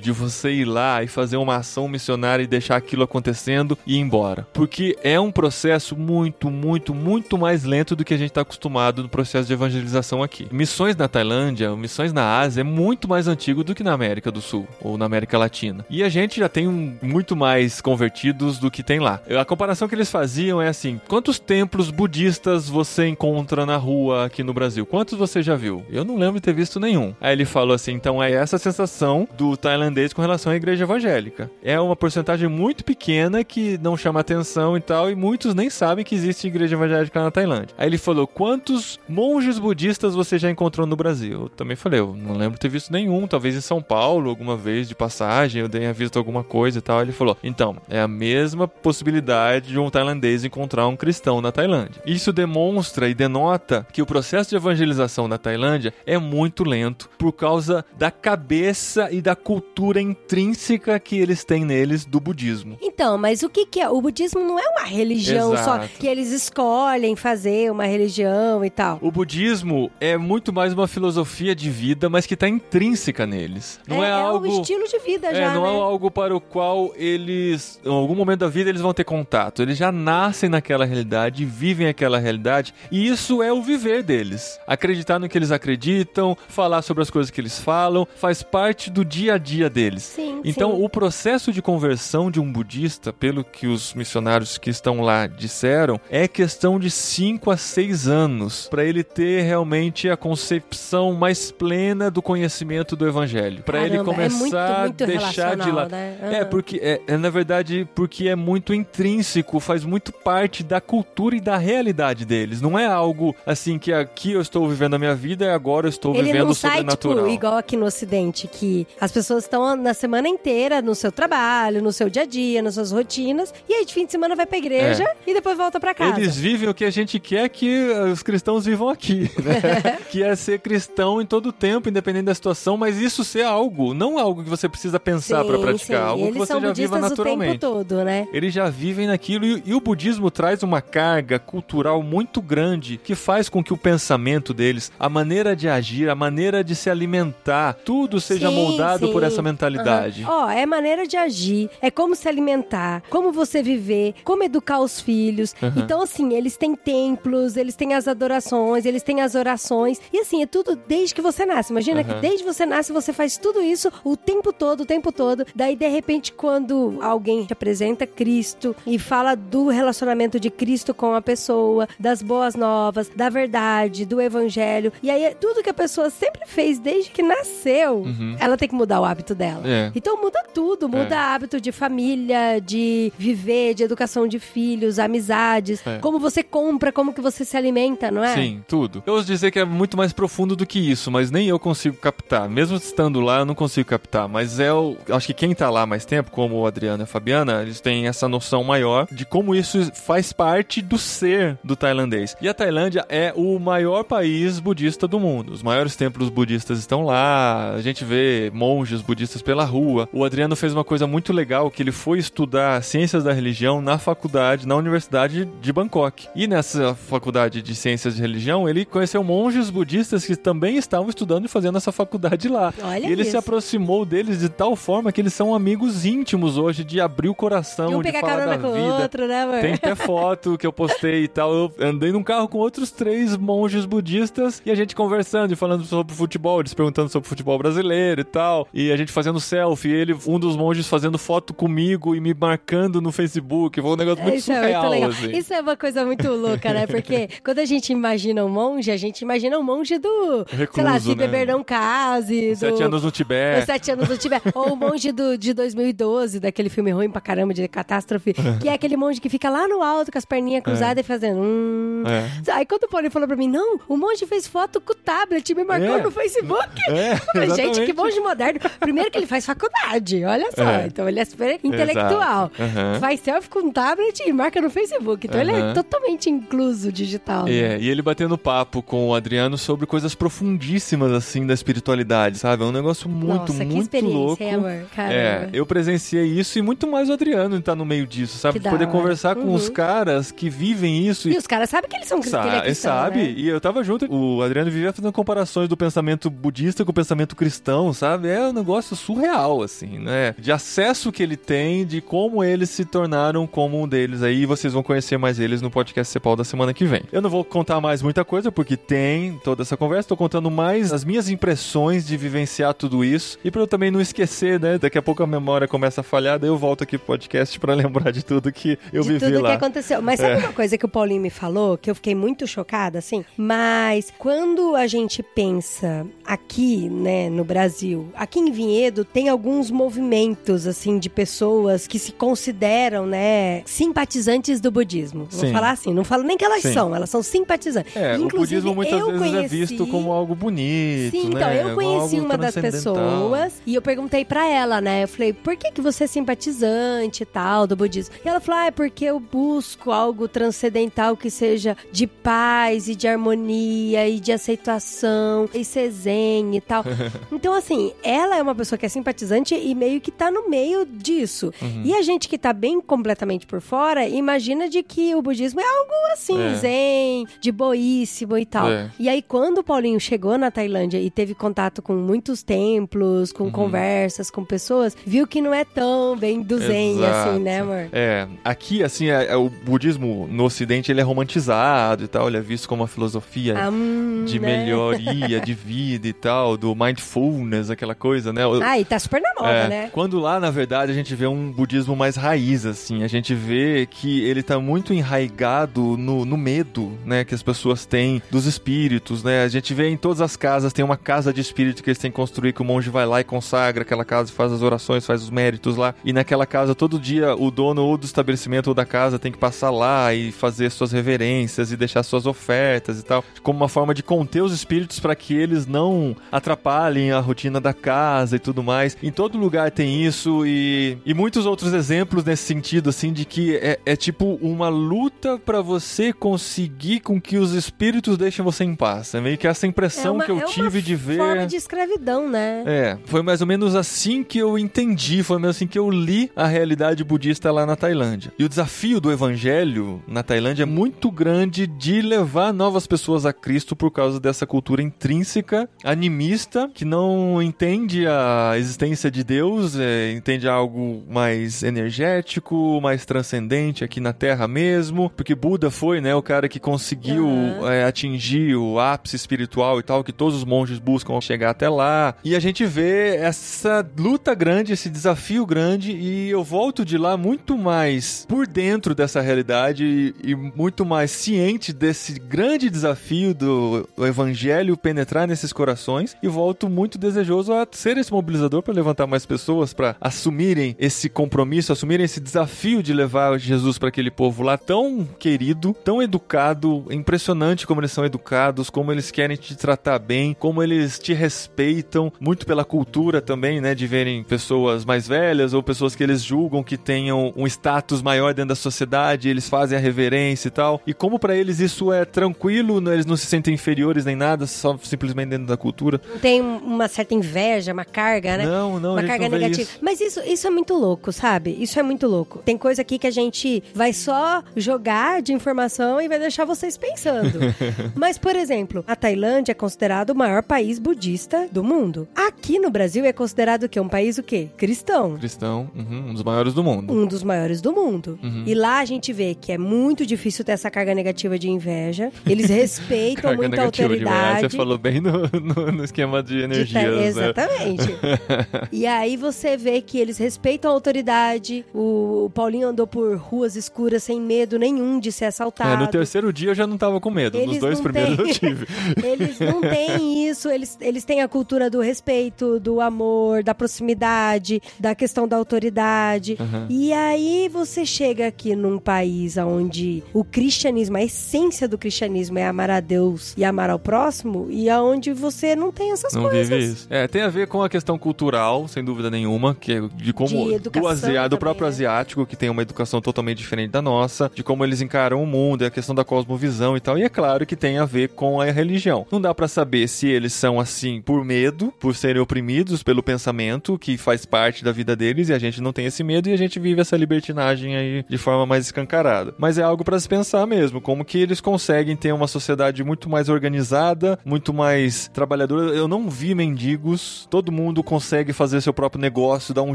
de você ir lá e fazer uma ação missionária e deixar aquilo acontecendo e ir embora. Porque é um processo muito, muito, muito mais lento do que a gente tá acostumado no processo de evangelização aqui. Missões na Tailândia, missões na Ásia é muito mais antigo do que na América do Sul ou na América Latina. E a gente já tem muito mais convertidos do que tem lá. A comparação que eles faziam é assim: quantos templos budistas você encontra na rua aqui no Brasil? Quantos você já viu? Eu não lembro de ter visto nenhum. Aí ele falou assim: então é essa sensação do tailandês com relação à igreja evangélica. É uma porcentagem muito pequena que não chama atenção e tal, e muitos nem sabem que existe igreja evangélica na Tailândia. Aí ele falou: quantos monges budistas você já encontrou no Brasil? Eu também falei: eu não lembro ter visto nenhum, talvez em São Paulo, alguma vez de passagem, eu tenha visto alguma coisa e tal. Ele falou: então, é a mesma possibilidade de um tailandês encontrar um cristão na Tailândia. Isso demonstra e denota que o processo de evangelização na Tailândia é muito lento por causa da cabeça e da cultura intrínseca que eles têm neles do budismo. Então, mas o que que é? O budismo não é uma religião Exato. só que eles escolhem fazer uma religião e tal. O budismo é muito mais uma filosofia de vida, mas que está intrínseca neles. Não é, algo. um estilo de vida É, já, não né? é algo para o qual eles, em algum momento da vida, eles vão ter contato. Eles já nascem naquela realidade, vivem aquela realidade, e isso é o viver deles. Acreditar no que eles acreditam, falar sobre as coisas que eles falam, faz parte do dia a dia deles. Sim, Então, sim. o processo de conversão de um budista, pelo que os missionários que estão lá disseram, é questão de 5 a 6 anos para ele ter realmente a concepção mais plena do conhecimento do evangelho. Para ele Caramba, é começar muito, muito a deixar de lado. né? É, Ah. porque é, é, na verdade porque é muito intrínseco, faz muito parte da cultura e da realidade deles. Não é algo assim que aqui eu estou vivendo a minha vida e agora eu estou Ele vivendo não o sai, sobrenatural. tipo, igual aqui no Ocidente, que as pessoas estão na semana inteira no seu trabalho, no seu dia a dia, nas suas rotinas, e aí de fim de semana vai pra igreja e depois volta pra casa. É. Eles vivem o que a gente quer que eh, os cristãos vivam aqui, né? que é ser cristão em todo tempo, independente da situação, mas isso ser algo, não algo que você precisa pensar para praticar, sim. algo que você já viva budistas o tempo naturalmente. todo, né? Eles já vivem naquilo e, e o budismo traz uma carga cultural muito grande que faz com que o pensamento deles, a maneira de agir, a maneira de se alimentar, tudo seja Sim, moldado por sim. essa mentalidade. Ó, é maneira de agir, é como se alimentar, como você viver, como educar os filhos. Aham. Então, assim, eles têm templos, eles têm as adorações, eles têm as orações. E assim, é tudo desde que você nasce. Imagina Aham. que desde que você nasce, você faz tudo isso o tempo todo, o tempo todo. Daí, de repente, quando alguém te apresenta Cristo e fala do relacionamento de Cristo com a pessoa, das boas novas, da verdade, do evangelho. E aí, é tudo que a pessoa sempre fez desde que nasceu, Uhum. ela tem que mudar o hábito dela. É. Então muda tudo, muda É. hábito de família, de viver, de educação de filhos, amizades, É. como você compra, como que você se alimenta, não é? Sim, tudo. Eu ouso dizer que é muito mais profundo do que isso, mas nem eu consigo captar. Mesmo estando lá, eu não consigo captar. Mas é o. Acho que quem tá lá mais tempo, como o Adriano e a Fabiana, eles têm essa noção maior de como isso faz parte do ser do tailandês. E a Tailândia é o maior país budista do mundo. Os maiores templos budistas estão lá. A gente vê monges budistas pela rua. O Adriano fez uma coisa muito legal, que ele foi estudar ciências da religião na faculdade, na Universidade de Bangkok. E nessa faculdade de ciências de religião, ele conheceu monges budistas que também estavam estudando e fazendo essa faculdade lá. Olha e ele isso. se aproximou deles de tal forma que eles são amigos íntimos hoje, de abrir o coração, E um de pegar falar carona da com vida. outro, né, amor? Tem até foto que eu postei e tal. Eu andei num carro com outros três monges budistas e a gente conversando e falando sobre futebol, eles perguntando sobre futebol brasileiro e tal. E a gente fazendo selfie, ele, um dos monges fazendo foto comigo e me marcando no Facebook. Foi um negócio muito Isso é surreal, muito legal. assim. Isso é uma coisa muito louca, né? Porque quando a gente imagina um monge, a gente imagina um monge do. sei lá, Recluso, se né? beber não case. Do... Sete anos no Tibete. sete anos do Tibete. Ou o monge do, de 2012, daquele filme ruim pra caramba, de catástrofe, que é aquele monge que fica lá no alto com as perninhas cruzadas e fazendo. Hum. É. Aí quando o Paulinho falou pra mim, não, o monge fez foto com o tablet me marcou É. no Facebook. É, falei, gente, que monge moderno. Primeiro que ele faz faculdade, olha só. É. Então ele é super intelectual. Aham. Faz selfie com um tablet e marca no Facebook. Então ele é totalmente incluso digital. né? É, e ele batendo papo com o Adriano sobre coisas profundíssimas, assim, da espiritualidade, sabe? É um negócio muito, Nossa, que muito experiência, louco. hein, amor? Caramba. É, eu presenciei isso e muito mais o Adriano tá no meio disso, sabe? Que Poder conversar com Uhum. os caras que vivem isso E os caras sabem que eles são Sa- que ele é sabe? né? E eu tava junto, o Adriano vivia fazendo comparações do pensamento budista com o pensamento cristão, sabe? É um negócio surreal, assim, né? De acesso que ele tem, de como eles se tornaram como um deles aí, e vocês vão conhecer mais eles no podcast Cepal da semana que vem. Eu não vou contar mais muita coisa, porque tem toda essa conversa, tô contando mais as minhas impressões de vivenciar tudo isso, e pra eu também não esquecer, né? Daqui a pouco a memória começa a falhar, daí eu volto aqui pro podcast pra lembrar de tudo que eu de vivi tudo lá. que aconteceu. Mas sabe É. uma coisa que o Paulinho me falou, que eu fiquei muito chocada, assim? Mas quando a gente pensa aqui, né, no Brasil, aqui em Vinhedo tem alguns movimentos, assim, de pessoas que se consideram, né, simpatizantes do budismo. Vou Sim. falar assim, não falo nem que elas Sim. são, elas são simpatizantes. É, Inclusive, o budismo muitas vezes é conheci- visto como algo bonito, Sim, né? então, eu conheci uma das pessoas e eu perguntei pra ela, né? Eu falei, por que, que você é simpatizante e tal do budismo? E ela falou, ah, é porque eu busco algo transcendental que seja de paz e de harmonia e de aceitação e ser zen e tal. então, assim, ela é uma pessoa que é simpatizante e meio que tá no meio disso. Uhum. E a gente que tá bem completamente por fora, imagina de que o budismo é algo assim, É. zen, de boíssimo e tal. É. E aí, quando o Paulinho chegou na Tailândia e teve contato com muitos templos, Uhum. com conversas com pessoas, viu que não é tão bem do zen, Exato. assim, né, amor? É, aqui, assim, é- é o budismo no ocidente, ele é romantizado e tal, ele é visto como uma filosofia Ah, hum, de né? melhoria de vida e tal, do mindfulness, aquela coisa, né? O- Ah, e tá super na moda, É, né? Quando lá, na verdade, a gente vê um budismo mais raiz, assim. A gente vê que ele tá muito enraigado no, no medo, né? Que as pessoas têm dos espíritos, né? A gente vê em todas as casas, tem uma casa de espírito que eles têm que construir, que o monge vai lá e consagra aquela casa, faz as orações, faz os méritos lá. E naquela casa, todo dia, o dono ou do estabelecimento ou da casa tem que passar lá e fazer suas reverências e deixar suas ofertas e tal. Como uma forma de conter os espíritos para que eles não atrapalhem a rotina da casa e tudo mais. Em todo lugar tem isso e, e muitos outros exemplos nesse sentido, assim, de que é, é tipo uma luta para você conseguir com que os espíritos deixem você em paz. É meio que essa impressão uma- que eu é tive de ver. Forma de escravidão, né? É, foi mais ou menos assim que eu entendi, foi mais assim que eu li a realidade budista lá na Tailândia. E o desafio do evangelho na Tailândia é muito grande de levar novas pessoas a Cristo por causa dessa cultura intrínseca, animista, que não entende a existência de Deus, é, entende algo mais energético, mais transcendente aqui na Terra mesmo, porque Buda foi, né, o cara que conseguiu Aham. é, atingir o ápice espiritual e tal, que todos os monges buscam chegar até lá. E a gente vê essa luta grande, esse desafio grande, e eu volto de lá muito mais por dentro dessa realidade e, e muito mais ciente desse grande desafio do, do evangelho penetrar nesses corações, e volto muito desejoso a ser esse mobilizador para levantar mais pessoas, para assumirem esse compromisso, assumirem esse desafio de levar Jesus para aquele povo lá tão querido, tão educado, impressionante como eles são educados, como eles querem te tratar bem, como eles te respeitam, muito pela cultura também, né, de verem pessoas mais velhas ou pessoas que eles julgam que tenham um status maior dentro da sociedade, eles fazem a reverência e tal. E como para eles isso é tranquilo, né, eles não se sentem inferiores nem nada, só simplesmente dentro da cultura. Tem uma certa inveja inveja, uma carga, né? Não, não, uma carga não negativa. isso. Mas isso, isso é muito louco, sabe? Isso é muito louco. Tem coisa aqui que a gente vai só jogar de informação e vai deixar vocês pensando. Mas, por exemplo, a Tailândia é considerado o maior país budista do mundo. Aqui no Brasil é considerado o quê? Um país o quê? Cristão. Cristão, uhum, um dos maiores do mundo. Um dos maiores do mundo. Uhum. E lá a gente vê que é muito difícil ter essa carga negativa de inveja. Eles respeitam muito a autoridade. Você falou bem no, no, no esquema de De energia. ta- né? Exatamente. e aí você vê que eles respeitam a autoridade. O, Paulinho andou por ruas escuras sem medo nenhum de ser assaltado. É, no terceiro dia eu já não tava com medo. Nos Eles dois não primeiros têm. eu tive. Eles não têm isso, eles, eles têm a cultura do respeito, do amor, da proximidade, da questão da autoridade. Uhum. E aí você chega aqui num país onde o cristianismo, a essência do cristianismo é amar a Deus e amar ao próximo, e aonde você não tem essas Não coisas. vive isso. É, tem a ver com a questão cultural, sem dúvida nenhuma, que é de como De do, asia- do próprio né? asiático, que tem uma educação totalmente diferente da nossa, de como eles encaram o mundo, é a questão da cosmovisão e tal. E é claro que tem a ver com a religião. Não dá pra saber se eles são assim por medo, por serem oprimidos pelo pensamento que faz parte da vida deles e a gente não tem esse medo e a gente vive essa libertinagem aí de forma mais escancarada. Mas é algo pra se pensar mesmo, como que eles conseguem ter uma sociedade muito mais organizada, muito mais trabalhadora. Eu não vi mendigos, todo mundo consegue fazer seu próprio negócio, dar um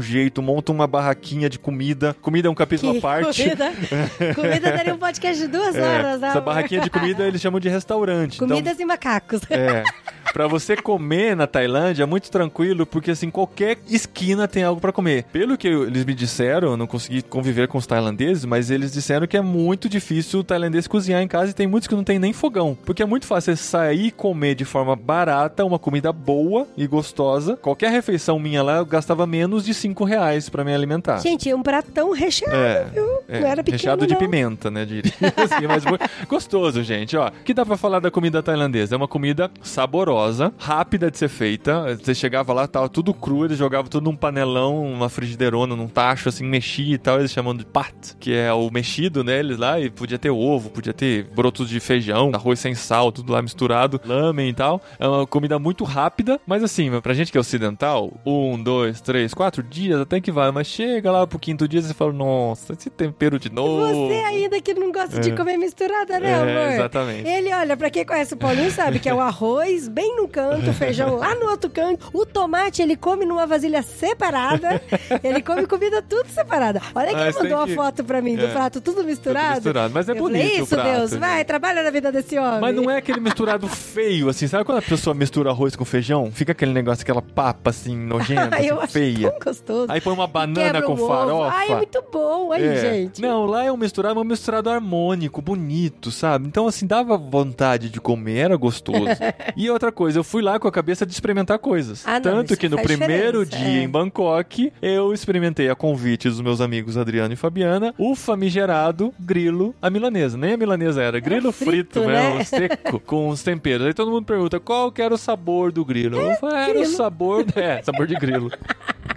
jeito, monta uma barraquinha de comida. Comida é um capítulo à parte. Comida, comida daria um podcast de duas É, horas. essa amor. barraquinha de comida eles chamam de restaurante. Então, Comidas e macacos. é. Pra você comer na Tailândia é muito tranquilo, porque assim, qualquer esquina tem algo pra comer. Pelo que eles me disseram, eu não consegui conviver com os tailandeses, mas eles disseram que é muito difícil o tailandês cozinhar em casa e tem muitos que não tem nem fogão. Porque é muito fácil você sair e comer de forma barata, uma comida boa e gostosa. Qualquer refeição minha lá, eu gastava menos de 5 reais pra me alimentar. Gente, é um pratão recheado, É, viu? é, não era pequeno, recheado de não. pimenta, né, diria. assim, mas gostoso, gente, ó. O que dá pra falar da comida tailandesa? É uma comida saborosa, rápida de ser feita. Você chegava lá, tava tudo cru, eles jogavam tudo num panelão, uma frigideirona, num tacho, assim, mexia e tal. Eles chamam de pat, que é o mexido neles lá, e podia ter ovo, podia ter brotos de feijão, arroz sem sal, tudo lá misturado, lamen e tal. É uma comida muito rápida, mas assim, pra gente que é ocidental, um, dois, três, quatro dias até que vai, mas chega lá pro quinto dia você fala, nossa, esse tempero de novo. Você ainda que não gosta de comer misturada, né, É, amor? exatamente. Ele, olha, pra quem conhece o Paulinho sabe que é o arroz bem num canto, o feijão lá no outro canto. O tomate ele come numa vasilha separada. ele come comida tudo separada. Olha que Ah, mandou que- uma foto pra mim do É. prato tudo misturado. Tudo misturado, mas é Eu bonito Falei, isso, prato, Deus, gente." vai, trabalha na vida desse homem. Mas não é aquele misturado feio, assim. Sabe quando a pessoa mistura arroz com feijão? Fica aquele negócio, aquela papa, assim, nojenta, Ai, eu assim, acho feia. tão gostoso. Aí põe uma banana com ovo. farofa. Ai, é muito bom. Aí, É. gente. Não, lá é um misturado, mas um misturado harmônico, bonito, sabe? Então, assim, dava vontade de comer, era gostoso. e outra coisa, eu fui lá com a cabeça de experimentar coisas. Ah, não, Tanto isso que no primeiro dia é. em Bangkok, eu experimentei a convite dos meus amigos Adriano e Fabiana, o famigerado grilo à milanesa. Nem a milanesa era, grilo frito, frito, né? mesmo, seco, com os temperos. Aí todo mundo pergunta qual que era o sabor do grilo. eu falei, "Ah, era o grilo." Sabor, é, sabor de grilo.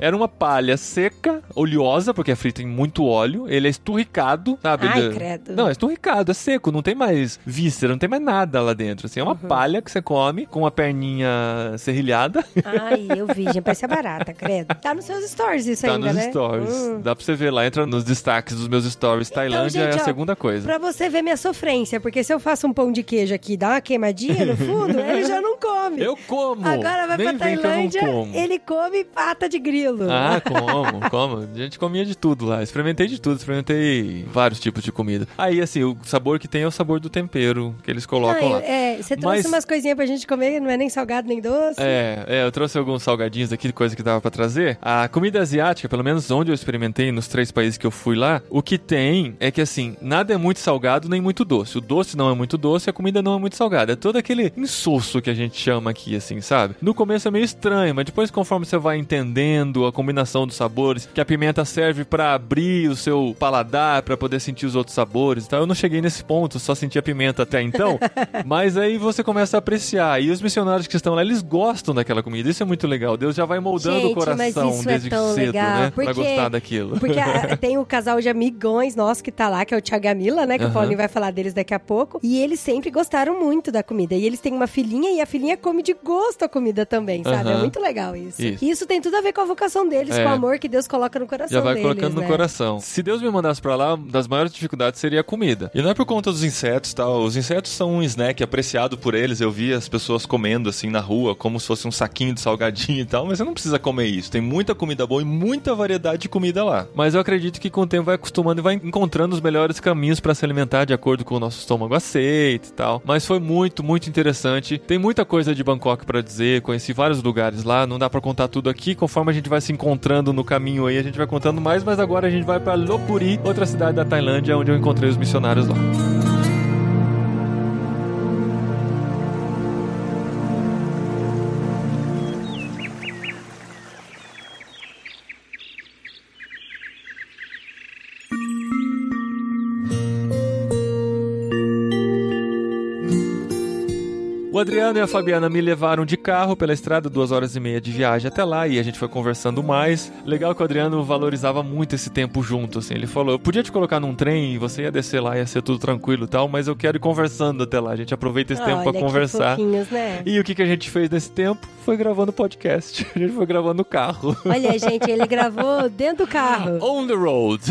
Era uma palha seca, oleosa, porque é frito em muito óleo. Ele é esturricado, sabe? Ai, Ele- credo. Não, é esturricado, é seco, não tem mais víscera, não tem mais nada lá dentro. Assim, é Uhum. uma palha que você come com a perninha serrilhada. Ai, eu vi, gente, parece barata, credo. Tá nos seus stories isso tá ainda, nos né? stories. Hum. Dá pra você ver lá, entra nos destaques dos meus stories. Tailândia gente, é a ó, segunda coisa. Pra você ver minha sofrência, porque se eu faço um pão de queijo aqui e dá uma queimadinha no fundo, ele já não come. Eu como! Agora vai Nem pra Tailândia, ele come pata de grilo. Ah, como, como. A gente comia de tudo lá. Experimentei de tudo, experimentei vários tipos de comida. Aí, assim, o sabor que tem é o sabor do tempero que eles colocam Ah, lá. é, você trouxe Mas- umas coisinhas pra gente comer, não é nem salgado nem doce. É, é, eu trouxe alguns salgadinhos aqui, coisa que dava pra trazer. A comida asiática, pelo menos onde eu experimentei, nos três países que eu fui lá, o que tem é que, assim, nada é muito salgado nem muito doce. O doce não é muito doce, a comida não é muito salgada. É todo aquele insosso que a gente chama aqui, assim, sabe? No começo é meio estranho, mas depois, conforme você vai entendendo a combinação dos sabores, que a pimenta serve para abrir o seu paladar, para poder sentir os outros sabores. Então eu não cheguei nesse ponto, só sentia pimenta até então. mas aí você começa a apreciar. E os missionários que estão lá, eles gostam daquela comida. Isso é muito legal. Deus já vai moldando Gente, o coração mas desde é cedo, legal, né? porque, pra gostar daquilo. Porque a, tem o casal de amigões nosso que tá lá, que é o Thiago e a Mila, né? Que Uhum. o Paulinho vai falar deles daqui a pouco. E eles sempre gostaram muito da comida. E eles têm uma filhinha e a filhinha come de gosto a comida também, sabe? É Uhum. muito legal isso. Isso. E isso tem tudo a ver com a vocação deles, É. com o amor que Deus coloca no coração Já vai deles, colocando no né? coração. Se Deus me mandasse pra lá, das maiores dificuldades seria a comida. E não é por conta dos insetos, tal. Os insetos são um snack apreciado por eles. Eu vi as pessoas comendo assim na rua, como se fosse um saquinho de salgadinho e tal. Mas você não precisa comer isso. Tem muita comida boa e muita variedade de comida lá. Mas eu acredito que com o tempo vai acostumando e vai encontrando os melhores caminhos pra se alimentar de acordo com o nosso estômago aceita e tal. Mas foi muito, muito interessante. Tem muita coisa de Bangkok pra dizer. Conheci vários lugares lá. Não dá pra contar tudo aqui. Conforme a gente vai se encontrando no caminho aí, a gente vai contando mais. Mas agora a gente vai pra Lopburi, outra cidade da Tailândia, onde eu encontrei os missionários lá. Adriano e a Fabiana me levaram de carro pela estrada, duas horas e meia de viagem até lá, e a gente foi conversando mais. Legal que o Adriano valorizava muito esse tempo junto, assim. Ele falou: eu podia te colocar num trem e você ia descer lá, ia ser tudo tranquilo e tal, mas eu quero ir conversando até lá. A gente aproveita esse tempo Olha, pra que conversar. né? E o que, que a gente fez nesse tempo? Foi gravando podcast. A gente foi gravando no carro. Olha, gente, ele gravou dentro do carro. On the road.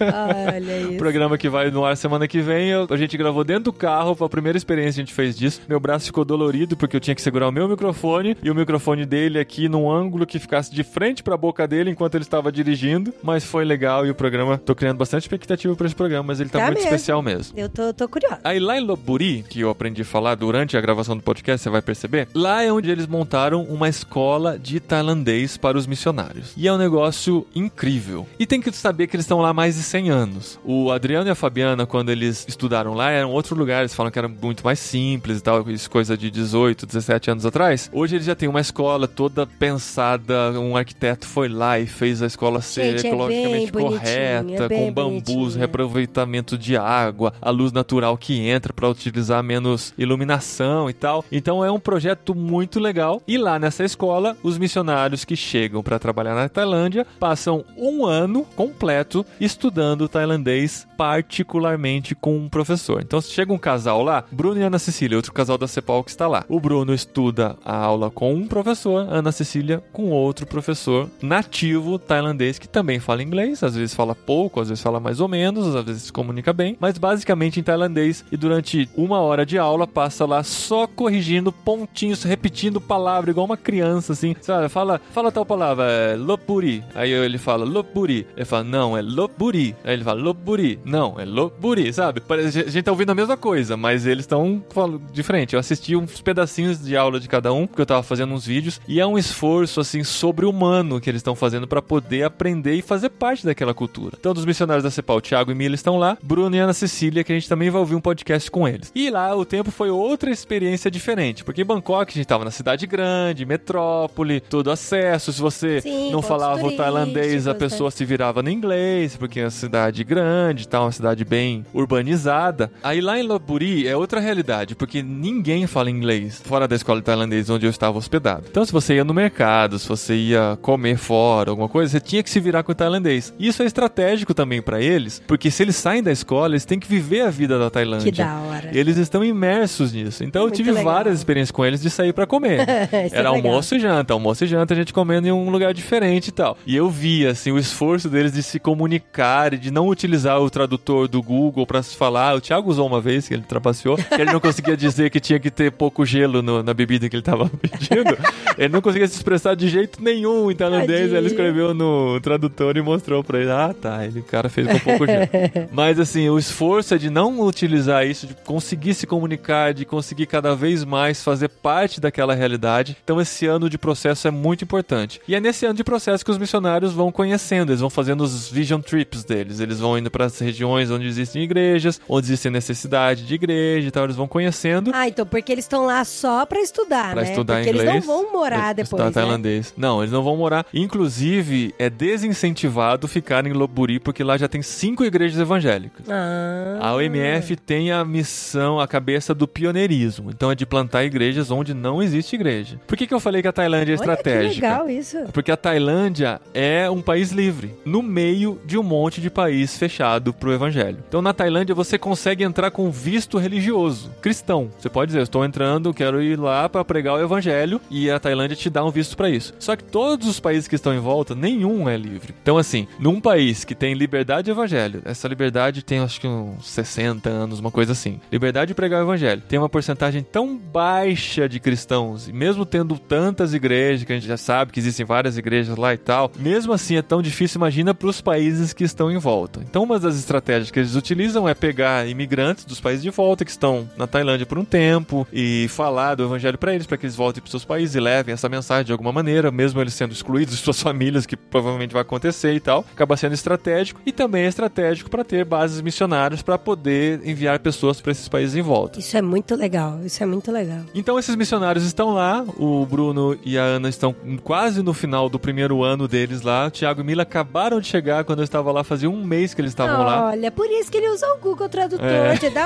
Olha isso. Programa que vai no ar semana que vem. a gente gravou dentro do carro. Foi a primeira experiência que a gente fez disso. Meu braço ficou dolorido porque eu tinha que segurar o meu microfone e o microfone dele aqui num ângulo que ficasse de frente pra boca dele enquanto ele estava dirigindo. Mas foi legal e o programa. Tô criando bastante expectativa pra esse programa, mas ele tá, Tá muito mesmo. especial mesmo. Eu tô, tô curiosa. Aí lá em Lopburi, que eu aprendi a falar durante a gravação do podcast, você vai perceber, lá é onde eles montaram uma escola de tailandês para os missionários. E é um negócio incrível. E tem que saber que eles estão lá há mais de 100 anos. O Adriano e a Fabiana, quando eles estudaram lá, eram outro lugar, eles falam que era muito mais simples e tal, coisa de 18, 17 anos atrás. Hoje eles já têm uma escola toda pensada, um arquiteto foi lá e fez a escola ser Gente, é ecologicamente bonitinho, correta, é com bambus, reaproveitamento de água, a luz natural que entra para utilizar menos iluminação e tal. Então é um projeto muito legal. E lá nessa escola, os missionários que chegam para trabalhar na Tailândia passam um ano completo estudando tailandês, particularmente com um professor. Então se chega um casal lá, Bruno e Ana Cecília, outro casal da Cepal que está lá. O Bruno estuda a aula com um professor, Ana Cecília com outro professor nativo tailandês que também fala inglês, às vezes fala pouco, às vezes fala mais ou menos, às vezes se comunica bem, mas basicamente em tailandês e durante uma hora de aula passa lá só corrigindo pontinhos, repetindo palavra igual uma criança assim, sabe? Fala, fala tal palavra, é lopuri. Aí ele fala lopuri. Ele fala não, é lopuri. Aí ele fala lopuri. Não, é lopuri, sabe? A gente tá ouvindo a mesma coisa, mas eles estão falando diferente. Eu assisti uns pedacinhos de aula de cada um, porque eu tava fazendo uns vídeos, e é um esforço assim sobre-humano que eles estão fazendo para poder aprender e fazer parte daquela cultura. Então, dos missionários da Cepal, Thiago e Mila estão lá, Bruno e Ana Cecília, que a gente também vai ouvir um podcast com eles. E lá o tempo foi outra experiência diferente, porque em Bangkok a gente tava na cidade grande, metrópole, todo acesso. Se você Sim, não falava o tailandês, a né? pessoa se virava no inglês, porque é uma cidade grande, tá, uma cidade bem urbanizada. Aí lá em Lopburi é outra realidade, porque ninguém fala inglês fora da escola de tailandês onde eu estava hospedado. Então se você ia no mercado, se você ia comer fora, alguma coisa, você tinha que se virar com o tailandês. Isso é estratégico também para eles, porque se eles saem da escola, eles têm que viver a vida da Tailândia. Que da hora. Eles estão imersos nisso. Então eu Muito tive legal. várias experiências com eles de sair para comer. É Era legal. almoço e janta, almoço e janta, a gente comendo em um lugar diferente e tal. E eu via, assim, o esforço deles de se comunicar e de não utilizar o tradutor do Google pra se falar. O Thiago usou uma vez, que ele trapaceou, que ele não conseguia dizer que tinha que ter pouco gelo no- na bebida que ele tava pedindo. Ele não conseguia se expressar de jeito nenhum em tailandês. Ele escreveu no tradutor e mostrou pra ele. Ah, tá, ele, o cara fez com pouco gelo. Mas assim, o esforço é de não utilizar isso, de conseguir se comunicar, de conseguir cada vez mais fazer parte daquela realidade. Então esse ano de processo é muito importante. E é nesse ano de processo que os missionários vão conhecendo, eles vão fazendo os vision trips deles. Eles vão indo para as regiões onde existem igrejas, onde existe necessidade de igreja e tal, eles vão conhecendo. Ah, então porque eles estão lá só pra estudar, Pra né? estudar Porque inglês. eles não vão morar depois, Estudar né? tailandês. Não, eles não vão morar. Inclusive, é desincentivado ficar em Lopburi, porque lá já tem cinco igrejas evangélicas. Ah. A OMF tem a missão, a cabeça do pioneirismo. Então é de plantar igrejas onde não existe igreja. Por que, que eu falei que a Tailândia é Olha que estratégica? legal isso. Porque a Tailândia é um país livre, no meio de um monte de país fechado pro evangelho. Então na Tailândia você consegue entrar com visto religioso, cristão. Você pode dizer, eu estou entrando, quero ir lá para pregar o evangelho e a Tailândia te dá um visto para isso. Só que todos os países que estão em volta, nenhum é livre. Então assim, num país que tem liberdade de evangelho, essa liberdade tem acho que uns 60 anos, uma coisa assim. Liberdade de pregar o evangelho. Tem uma porcentagem tão baixa de cristãos, e mesmo tendo tantas igrejas, que a gente já sabe que existem várias igrejas lá e tal, mesmo assim é tão difícil, imagina para os países que estão em volta. Então, uma das estratégias que eles utilizam é pegar imigrantes dos países de volta que estão na Tailândia por um tempo falar do evangelho para eles, para que eles voltem para seus países e levem essa mensagem de alguma maneira, mesmo eles sendo excluídos de suas famílias, que provavelmente vai acontecer e tal. Acaba sendo estratégico e também é estratégico para ter bases missionárias para poder enviar pessoas para esses países em volta. Isso é muito legal, isso é muito legal. Então esses missionários estão lá, o Bruno e a Ana estão quase no final do primeiro ano deles lá. O Thiago e Mila acabaram de chegar quando eu estava lá, fazia um mês que eles estavam lá. Olha, por isso que ele usa o Google Tradutor. É. Dá,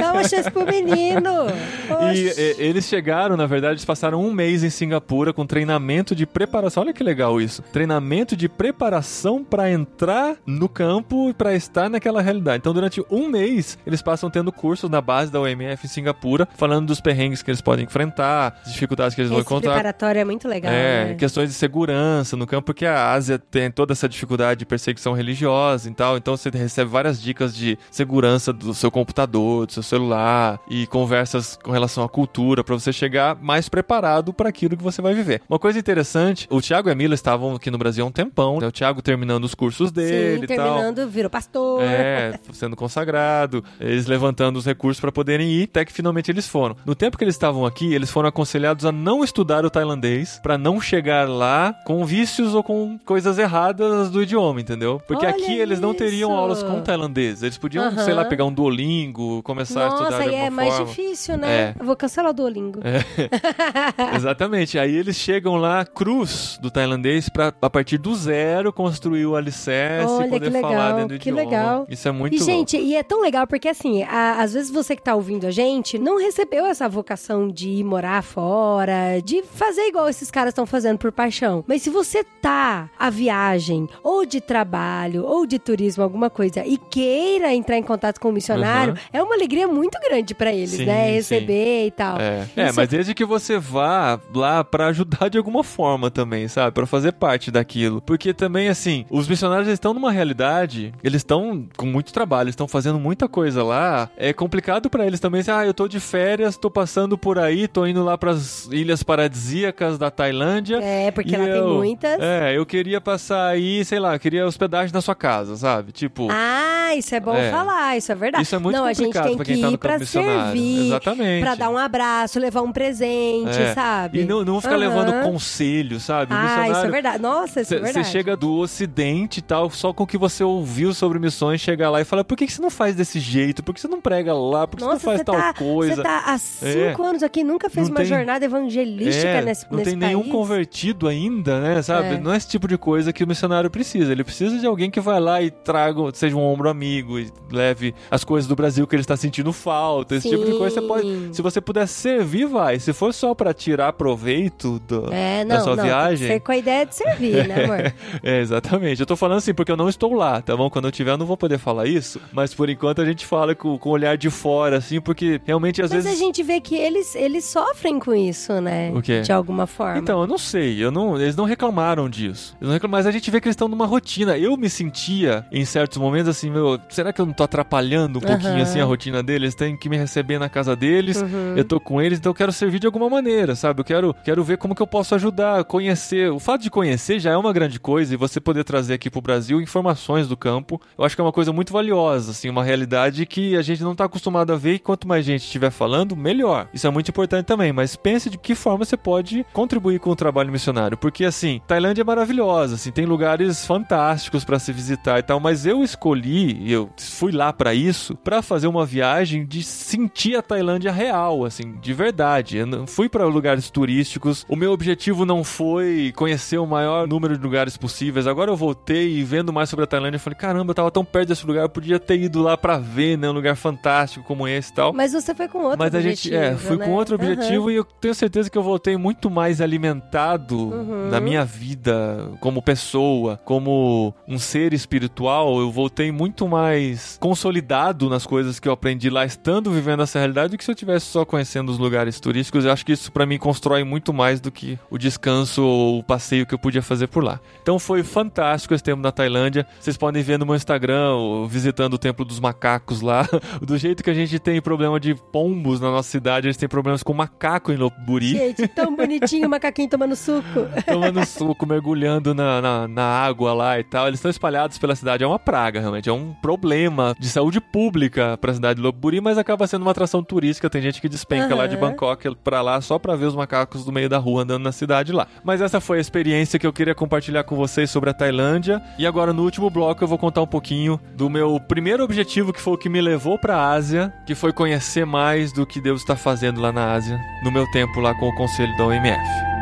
dá uma chance pro menino. E e, eles chegaram, na verdade, eles passaram um mês em Singapura com treinamento de preparação. Olha que legal isso. Treinamento de preparação para entrar no campo e para estar naquela realidade. Então, durante um mês, eles passam tendo cursos na base da OMF em Singapura, falando dos perrengues que eles podem enfrentar, as dificuldades que eles vão Esse encontrar. preparatório é muito legal. É, né? questões de segurança no campo, porque a Ásia tem toda essa dificuldade de perseguição religiosa e tal. Então você recebe várias dicas de segurança do seu computador, do seu celular e conversas com relação à cultura para você chegar mais preparado para aquilo que você vai viver. Uma coisa interessante, o Thiago e a Mila estavam aqui no Brasil há um tempão, né? o Thiago terminando os cursos dele Sim, e tal. terminando, virou pastor. É, sendo consagrado, eles levantando os recursos para poderem ir, até que finalmente eles foram. No tempo que eles estavam aqui, eles foram aconselhados a não estudar o tailandês para não chegar lá com vícios ou com coisas erradas do idioma, entendeu? Porque Olha aqui eles não teriam isso. aulas com tailandês. Eles podiam, sei lá, pegar um Duolingo, começar a estudar Nossa, de alguma é mais forma. difícil, né? É. Eu vou cancelar o Duolingo. Exatamente. Aí eles chegam lá, cruz do tailandês, pra a partir do zero construir o alicerce Olha, e poder que legal, falar dentro do que idioma. legal. Isso é muito E, louco. gente, e é tão legal porque, assim, a- às vezes você que tá ouvindo a gente não recebeu essa vocação de ir morar fora, de fazer igual esses caras estão fazendo por paixão. Mas se você tá a viagem, ou de trabalho, ou de turismo, alguma coisa, e queira entrar em contato com o missionário, Uhum. é uma alegria muito grande pra eles, Sim, né? sim. E tal. É, é, mas desde que você vá lá pra ajudar de alguma forma também, sabe? Pra fazer parte daquilo. Porque também, assim, os missionários estão numa realidade, eles estão com muito trabalho, eles estão fazendo muita coisa lá. É complicado pra eles também, assim, ah, eu tô de férias, tô passando por aí, tô indo lá pras ilhas paradisíacas da Tailândia. É, porque lá tem eu- muitas. É, eu queria passar aí, sei lá, queria hospedagem na sua casa, sabe? Tipo. Ah, isso é bom É. falar, isso é verdade. Isso é muito Não, a gente complicado tem pra que quem tá no ir pra servir, Exatamente. pra dar um abraço, levar um presente, É. sabe? E não, não ficar Aham. levando conselho, sabe? Ah, isso é verdade. Nossa, isso é Você verdade. chega do ocidente e tal, só com o que você ouviu sobre missões, chega lá e fala, por que, que você não faz desse jeito? Por que você não prega lá? Por que Nossa, você não faz tal tá, coisa? Você tá há cinco anos aqui, nunca fez Não uma tem- jornada evangelística É, nesse, não nesse tem nenhum convertido ainda, né? Sabe? É. Não é esse tipo de coisa que o missionário precisa. Ele precisa de alguém que vai lá e traga, seja um ombro amigo e leve as coisas do Brasil que ele está sentindo falta. Esse tipo de coisa você pode. Sim. Se você puder servir, vai. Se for só pra tirar proveito do, É, da não, sua não, tem viagem. ser com a ideia de servir, né, amor? É, exatamente. Eu tô falando assim porque eu não estou lá, tá bom? Quando eu tiver, eu não vou poder falar isso. Mas por enquanto a gente fala com, com o olhar de fora, assim, porque realmente às Mas vezes. a gente vê que eles, eles sofrem com isso, né? O quê? De alguma forma. Então, eu não sei, eu não, eles não reclamaram disso. Eles não reclamaram, mas a gente vê que eles estão numa rotina. Eu me sentia, em certos momentos, assim, meu, será que eu não tô atrapalhando um pouquinho, Aham. assim, a rotina deles? Eles têm que me receber na casa deles, Uhum. Eu tô com eles, então eu quero servir de alguma maneira, sabe? Eu quero, quero ver como que eu posso ajudar, conhecer. O fato de conhecer já é uma grande coisa e você poder trazer aqui pro Brasil informações do campo, eu acho que é uma coisa muito valiosa, assim, uma realidade que a gente não tá acostumado a ver e quanto mais gente estiver falando, melhor. Isso é muito importante também, mas pense de que forma você pode contribuir com o trabalho missionário, porque assim, Tailândia é maravilhosa, assim, tem lugares fantásticos para se visitar e tal, mas eu escolhi eu fui lá para isso, para fazer uma viagem de sentir a Tailândia real, assim, de verdade. Eu não fui para lugares turísticos. O meu objetivo não foi conhecer o maior número de lugares possíveis. Agora eu voltei e vendo mais sobre a Tailândia, falei, caramba, eu tava tão perto desse lugar, eu podia ter ido lá para ver, né, um lugar fantástico como esse e tal. Mas você foi com outro Mas a objetivo, gente, é, fui né? com outro objetivo Aham. e eu tenho certeza que eu voltei muito mais alimentado Uhum. na minha vida como pessoa, como um ser espiritual. Eu voltei muito mais consolidado nas coisas que eu aprendi lá, estando vivendo essa realidade, do que se eu tivesse só conhecendo os lugares turísticos. Eu acho que isso pra mim constrói muito mais do que o descanso ou o passeio que eu podia fazer por lá. Então foi fantástico esse tempo na Tailândia. Vocês podem ver no meu Instagram, visitando o Templo dos Macacos lá. Do jeito que a gente tem problema de pombos na nossa cidade, eles têm problemas com macaco em Lopburi. Gente, tão bonitinho o macaquinho tomando suco. Tomando suco, mergulhando na, na, na água lá e tal. Eles estão espalhados pela cidade. É uma praga, realmente. É um problema de saúde pública pra cidade de Lopburi, mas acaba sendo uma atração turística. Tem gente que despenca lá de. Bangkok pra lá só pra ver os macacos do meio da rua andando na cidade lá. Mas essa foi a experiência que eu queria compartilhar com vocês sobre a Tailândia. E agora, no último bloco, eu vou contar um pouquinho do meu primeiro objetivo, que foi o que me levou pra Ásia, que foi conhecer mais do que Deus está fazendo lá na Ásia, no meu tempo lá com o conselho da OMF.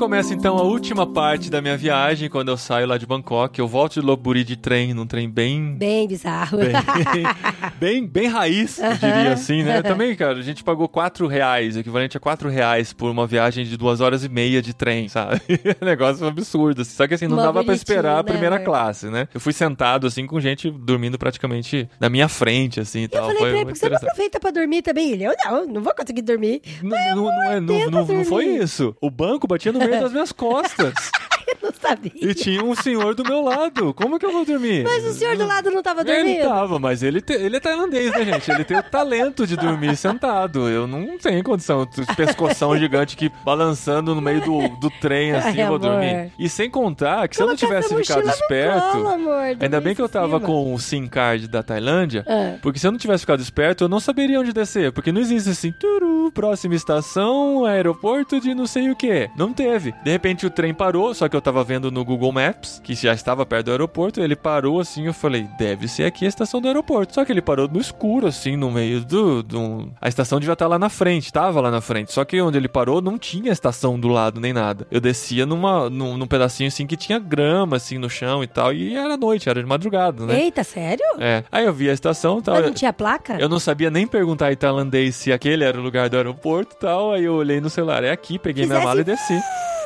Começa então a última parte da minha viagem, quando eu saio lá de Bangkok. Eu volto de Lopburi de trem, num trem bem Bem bizarro. bem, bem, bem raiz, eu diria assim, né? Também, cara, a gente pagou 4 reais, equivalente a 4 reais por uma viagem de duas horas e meia de trem, sabe? Negócio absurdo. assim. Só que assim, não Mó dava pra bonitinho, esperar a né, primeira amor? classe, né? Eu fui sentado, assim, com gente dormindo praticamente na minha frente, assim, e Eu tal. falei Foi pra ele, muito por que você não aproveita pra dormir também? Ele, eu não, não vou conseguir dormir. Não, não, não, é- não- tenta não- não foi isso. O banco batia no meio das minhas costas. Eu não sabia. e tinha um senhor do meu lado. Como que eu vou dormir? Mas o senhor do lado não tava Ele dormindo? tava, mas ele, te- ele é tailandês, né, gente? Ele tem o talento de dormir sentado. Eu não tenho condição. Pescoção gigante que balançando no meio do, do trem, assim, Ai, eu vou amor. dormir. E sem contar que se eu não tivesse ficado esperto. colo, amor, ainda bem que eu tava cima. com o SIM card da Tailândia. Ah. Porque se eu não tivesse ficado esperto, eu não saberia onde descer. Porque não existe assim, turu, próxima estação, aeroporto de não sei o que. Não teve. De repente o trem parou, só que eu tava vendo no Google Maps, que já estava perto do aeroporto. Ele parou assim, eu falei, deve ser aqui a estação do aeroporto. Só que ele parou no escuro, assim, no meio do. do... A estação devia estar lá na frente, tava lá na frente. Só que onde ele parou não tinha estação do lado nem nada. Eu descia numa, num, num pedacinho assim que tinha grama, assim, no chão e tal. E era noite, era de madrugada, né? Eita, sério? É. Aí eu vi a estação e tal. Mas não tinha placa? Eu não sabia nem perguntar em tailandês se aquele era o lugar do aeroporto e tal. Aí eu olhei no celular, é aqui, peguei minha mala e desci.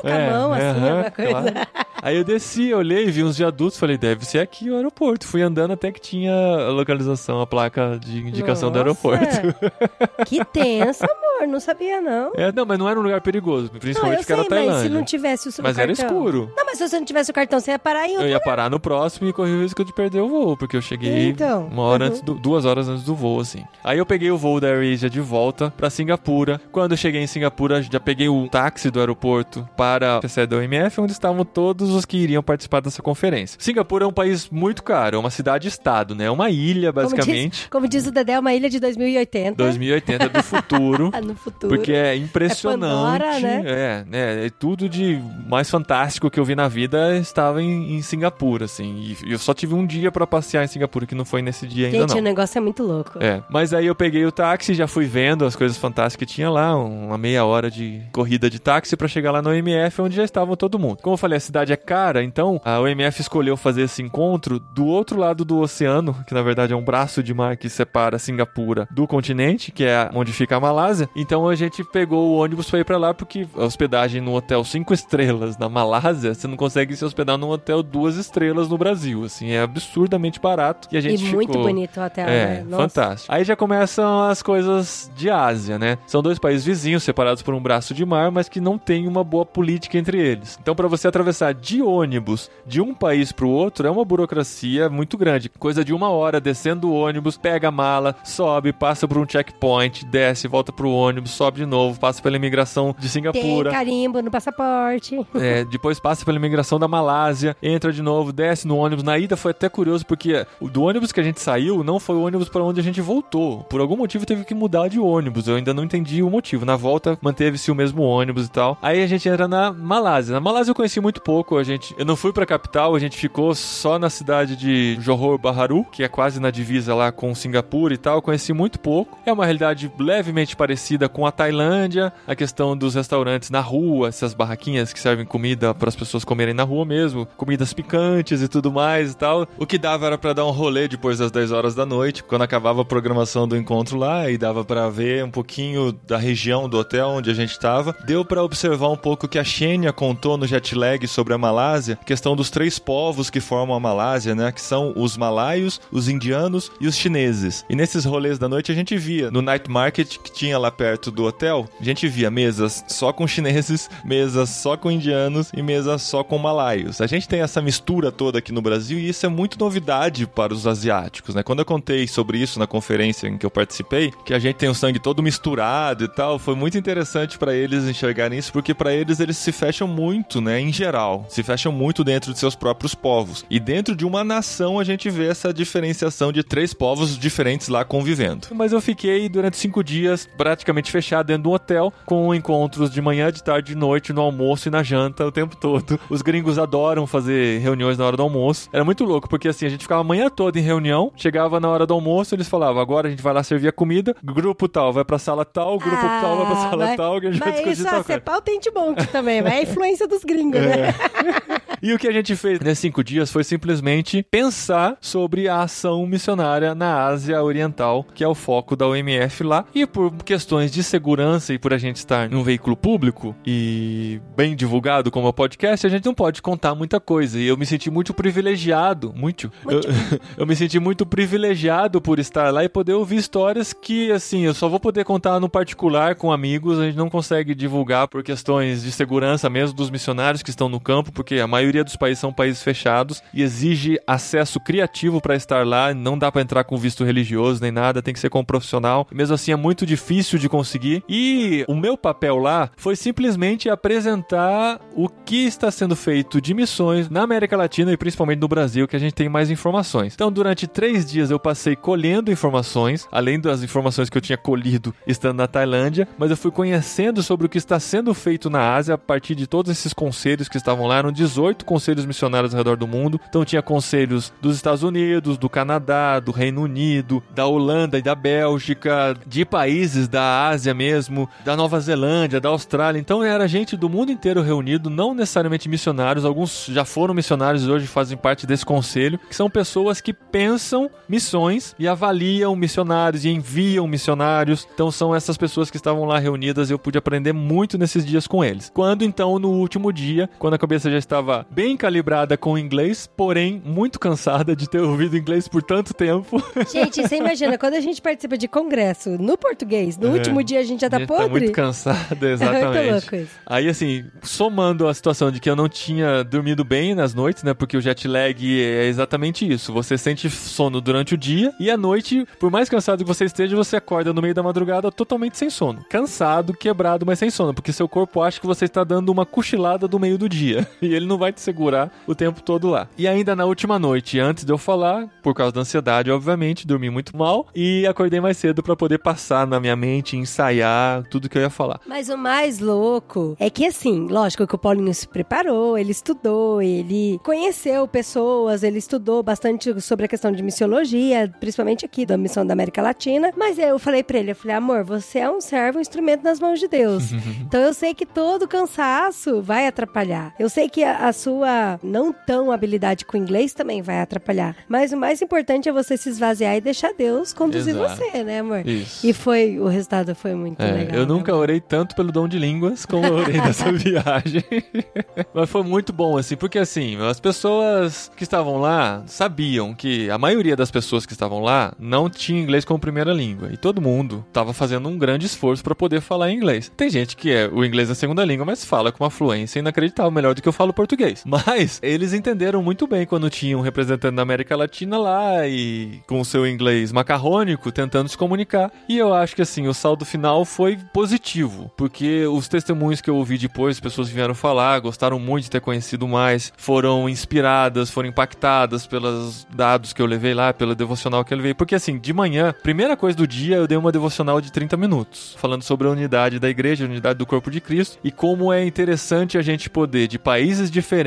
Com a mão, assim, alguma coisa. Aí eu desci, olhei, vi uns viadutos, falei, deve ser aqui o aeroporto. Fui andando até que tinha a localização, a placa de indicação do Nossa. aeroporto. Que tenso, amor. Não sabia, não. É, não, mas não era um lugar perigoso, Não, principalmente eu porque era sei, mas se Tailândia. não tivesse o seu Mas era cartão- escuro. Não, mas se você não tivesse o cartão, você ia parar em Eu outro ia parar no próximo e corri o risco de perder o voo, porque eu cheguei Então, uma hora uhum. antes do, duas horas antes do voo, assim. Aí eu peguei o voo da AirAsia de volta pra Singapura. Quando eu cheguei em Singapura, já peguei o táxi do aeroporto para a sede da OMF, onde estavam todos os que iriam participar dessa conferência. Singapura é um país muito caro, é uma cidade-estado, né? É uma ilha, Como basicamente. diz, como diz o Dedé, é uma ilha de 2080. 2080 do futuro. Ah, no futuro. Porque é impressionante. Pandora, né? É, né? É tudo de mais fantástico que eu vi na vida estava em, em Singapura, assim. E eu só tive um dia pra passear em Singapura, que não foi nesse dia ainda Gente, não. o negócio é muito louco. É, mas aí eu peguei o táxi, já fui vendo as coisas fantásticas que tinha lá, uma meia hora de corrida de táxi pra chegar lá no OMF, onde já estavam todo mundo. Como eu falei, a cidade é cara, então a OMF escolheu fazer esse encontro do outro lado do oceano, que na verdade é um braço de mar que separa Singapura do continente, que é onde fica a Malásia. Então a gente pegou o ônibus pra ir pra lá, porque a hospedagem no hotel 5 estrelas na Malásia, você não consegue se hospedar num hotel duas estrelas no Brasil, assim, é absurdamente barato. E a E gente muito ficou... bonito o hotel, É, né? Nossa. fantástico. Aí já começam as coisas de Ásia, né? São dois países vizinhos, separados por um braço de mar, mas que não tem uma boa política entre eles. Então, para você atravessar de ônibus de um país pro outro é uma burocracia muito grande. Coisa de uma hora descendo o ônibus, pega a mala, sobe, passa por um checkpoint, desce, volta pro ônibus, sobe de novo, passa pela imigração de Singapura. Tem carimbo no passaporte. É, depois passa pela imigração da Malásia, entra de novo, desce no ônibus. Na ida foi até curioso porque o do ônibus que a gente saiu não foi o ônibus para onde a gente voltou. Por algum motivo teve que mudar de ônibus. Eu ainda não entendi o motivo. Na volta manteve-se o mesmo ônibus e tal. Aí a gente entra na Malásia. Na Malásia eu conheci muito pouco. A gente, eu não fui para a capital. A gente ficou só na cidade de Johor Bahru, que é quase na divisa lá com Singapura e tal. Eu conheci muito pouco. É uma realidade levemente parecida com a Tailândia. A questão dos restaurantes na rua, essas barraquinhas que servem comida para as pessoas comerem na rua mesmo, comidas picantes e tudo mais e tal. O que dava era para dar um rolê depois das 10 horas da noite, quando acabava a programação do encontro lá e dava para ver um pouquinho da região do hotel onde a gente estava. Deu para observar um pouco que a Xenia contou no jet lag sobre a Malásia, questão dos três povos que formam a Malásia, né, que são os malaios, os indianos e os chineses. E nesses rolês da noite a gente via no night market que tinha lá perto do hotel, a gente via mesas só com chineses, mesas só com indianos e mesas só com malaios. A gente tem essa mistura toda aqui no Brasil e isso é muito novidade para os asiáticos, né? Quando eu contei sobre isso na conferência em que eu participei, que a gente tem o sangue todo misturado e tal, foi muito interessante para eles enxergarem isso, porque para eles eles se fecham muito, né, em geral, se fecham muito dentro de seus próprios povos. E dentro de uma nação a gente vê essa diferenciação de três povos diferentes lá convivendo. Mas eu fiquei durante cinco dias praticamente fechado dentro de um hotel, com encontros de manhã, de tarde, de noite, no almoço e na janta o tempo todo. Os gringos adoram fazer reuniões na hora do almoço. Era muito louco, porque assim, a gente ficava a manhã toda em reunião, chegava na hora do almoço, eles falavam, agora a gente vai lá servir a comida, grupo tal vai pra sala tal, grupo Ah, tal vai pra sala mas- tal, que a gente vai Mas discutir isso tal é coisa. ser pautente também, mas é a influência dos gringos, né? E o que a gente fez nesses cinco dias foi simplesmente pensar sobre a ação missionária na Ásia Oriental, que é o foco da OMF lá. E por questões de segurança e por a gente estar num veículo público e bem divulgado como é o podcast, a gente não pode contar muita coisa. E eu me senti muito privilegiado, muito. Eu, eu me senti muito privilegiado por estar lá e poder ouvir histórias que, assim, eu só vou poder contar no particular com amigos, a gente não consegue divulgar por questões de segurança mesmo dos missionários que estão no campo, porque a maioria dos países são países fechados e exige acesso criativo para estar lá, não dá para entrar com visto religioso nem nada, tem que ser como profissional. Mesmo assim é muito difícil de conseguir. E o meu papel lá foi simplesmente apresentar o que está sendo feito de missões na América Latina e principalmente no Brasil, que a gente tem mais informações. Então, durante três dias eu passei colhendo informações, além das informações que eu tinha colhido estando na Tailândia, mas eu fui conhecendo sobre o que está sendo feito na Ásia a partir de todos esses conselhos que estavam lá. Eram 18 conselhos missionários ao redor do mundo. Então, tinha conselhos dos Estados Unidos, do Canadá, do Reino Unido, da Holanda e da Bélgica, de países da Ásia mesmo, da Nova Zelândia, da Austrália. Então, era gente do mundo inteiro reunido, não necessariamente missionários. Alguns já foram missionários e hoje fazem parte desse conselho, que são pessoas que pensam missões e avaliam missionários e enviam missionários. Então, são essas pessoas que estavam lá reunidas e eu pude aprender muito nesses dias com eles. Quando então, no último dia, quando a cabeça já estava bem calibrada com o inglês, porém muito cansada de ter ouvido inglês por tanto tempo. Gente, você imagina, quando a gente participa de congresso no português, no É. último dia a gente já tá A gente podre. Tá muito cansada, É muito exatamente. louco isso. Aí, assim, somando a situação de que eu não tinha dormido bem nas noites, né? Porque o jet lag é exatamente isso. Você sente sono durante o dia e à noite, por mais cansado que você esteja, você acorda no meio da madrugada totalmente sem sono. Cansado, quebrado, mas sem sono. Porque seu corpo acha que você está dando uma cochilada do meio do dia. E ele não vai te segurar o tempo todo lá. E ainda na última noite, antes de eu falar, por causa da ansiedade, obviamente, dormi muito mal e acordei mais cedo para poder passar na minha mente, ensaiar tudo que eu ia falar. Mas o mais louco é que, assim, lógico que o Paulinho se preparou, ele estudou, ele conheceu pessoas, ele estudou bastante sobre a questão de missiologia, principalmente aqui da missão da América Latina. Mas eu falei pra ele, eu falei, amor, você é um servo, um instrumento nas mãos de Deus. então eu sei que todo cansaço vai atrapalhar. Eu sei que a, a sua não tão habilidade com inglês também vai atrapalhar. Mas o mais importante é você se esvaziar e deixar Deus conduzir Exato. você, né, amor? Isso. E foi, o resultado foi muito É, legal. eu né, nunca amor? orei tanto pelo dom de línguas como eu orei nessa viagem. Mas foi muito bom, assim, porque assim, as pessoas que estavam lá sabiam que a maioria das pessoas que estavam lá não tinha inglês como primeira língua. E todo mundo estava fazendo um grande esforço para poder falar inglês. Tem gente que é o inglês é a segunda língua, mas fala com uma fluência inacreditável, melhor do que eu falo português. Mas eles entenderam muito bem quando tinha um representante da América Latina lá e com o seu inglês macarrônico tentando se comunicar. E eu acho que assim, o saldo final foi positivo, porque os testemunhos que eu ouvi depois, pessoas que vieram falar, gostaram muito de ter conhecido mais, foram inspiradas, foram impactadas pelos dados que eu levei lá, pela devocional que eu levei. Porque assim, de manhã, primeira coisa do dia, eu dei uma devocional de 30 minutos, falando sobre a unidade da igreja, a unidade do corpo de Cristo e como é interessante a gente poder, de países diferentes,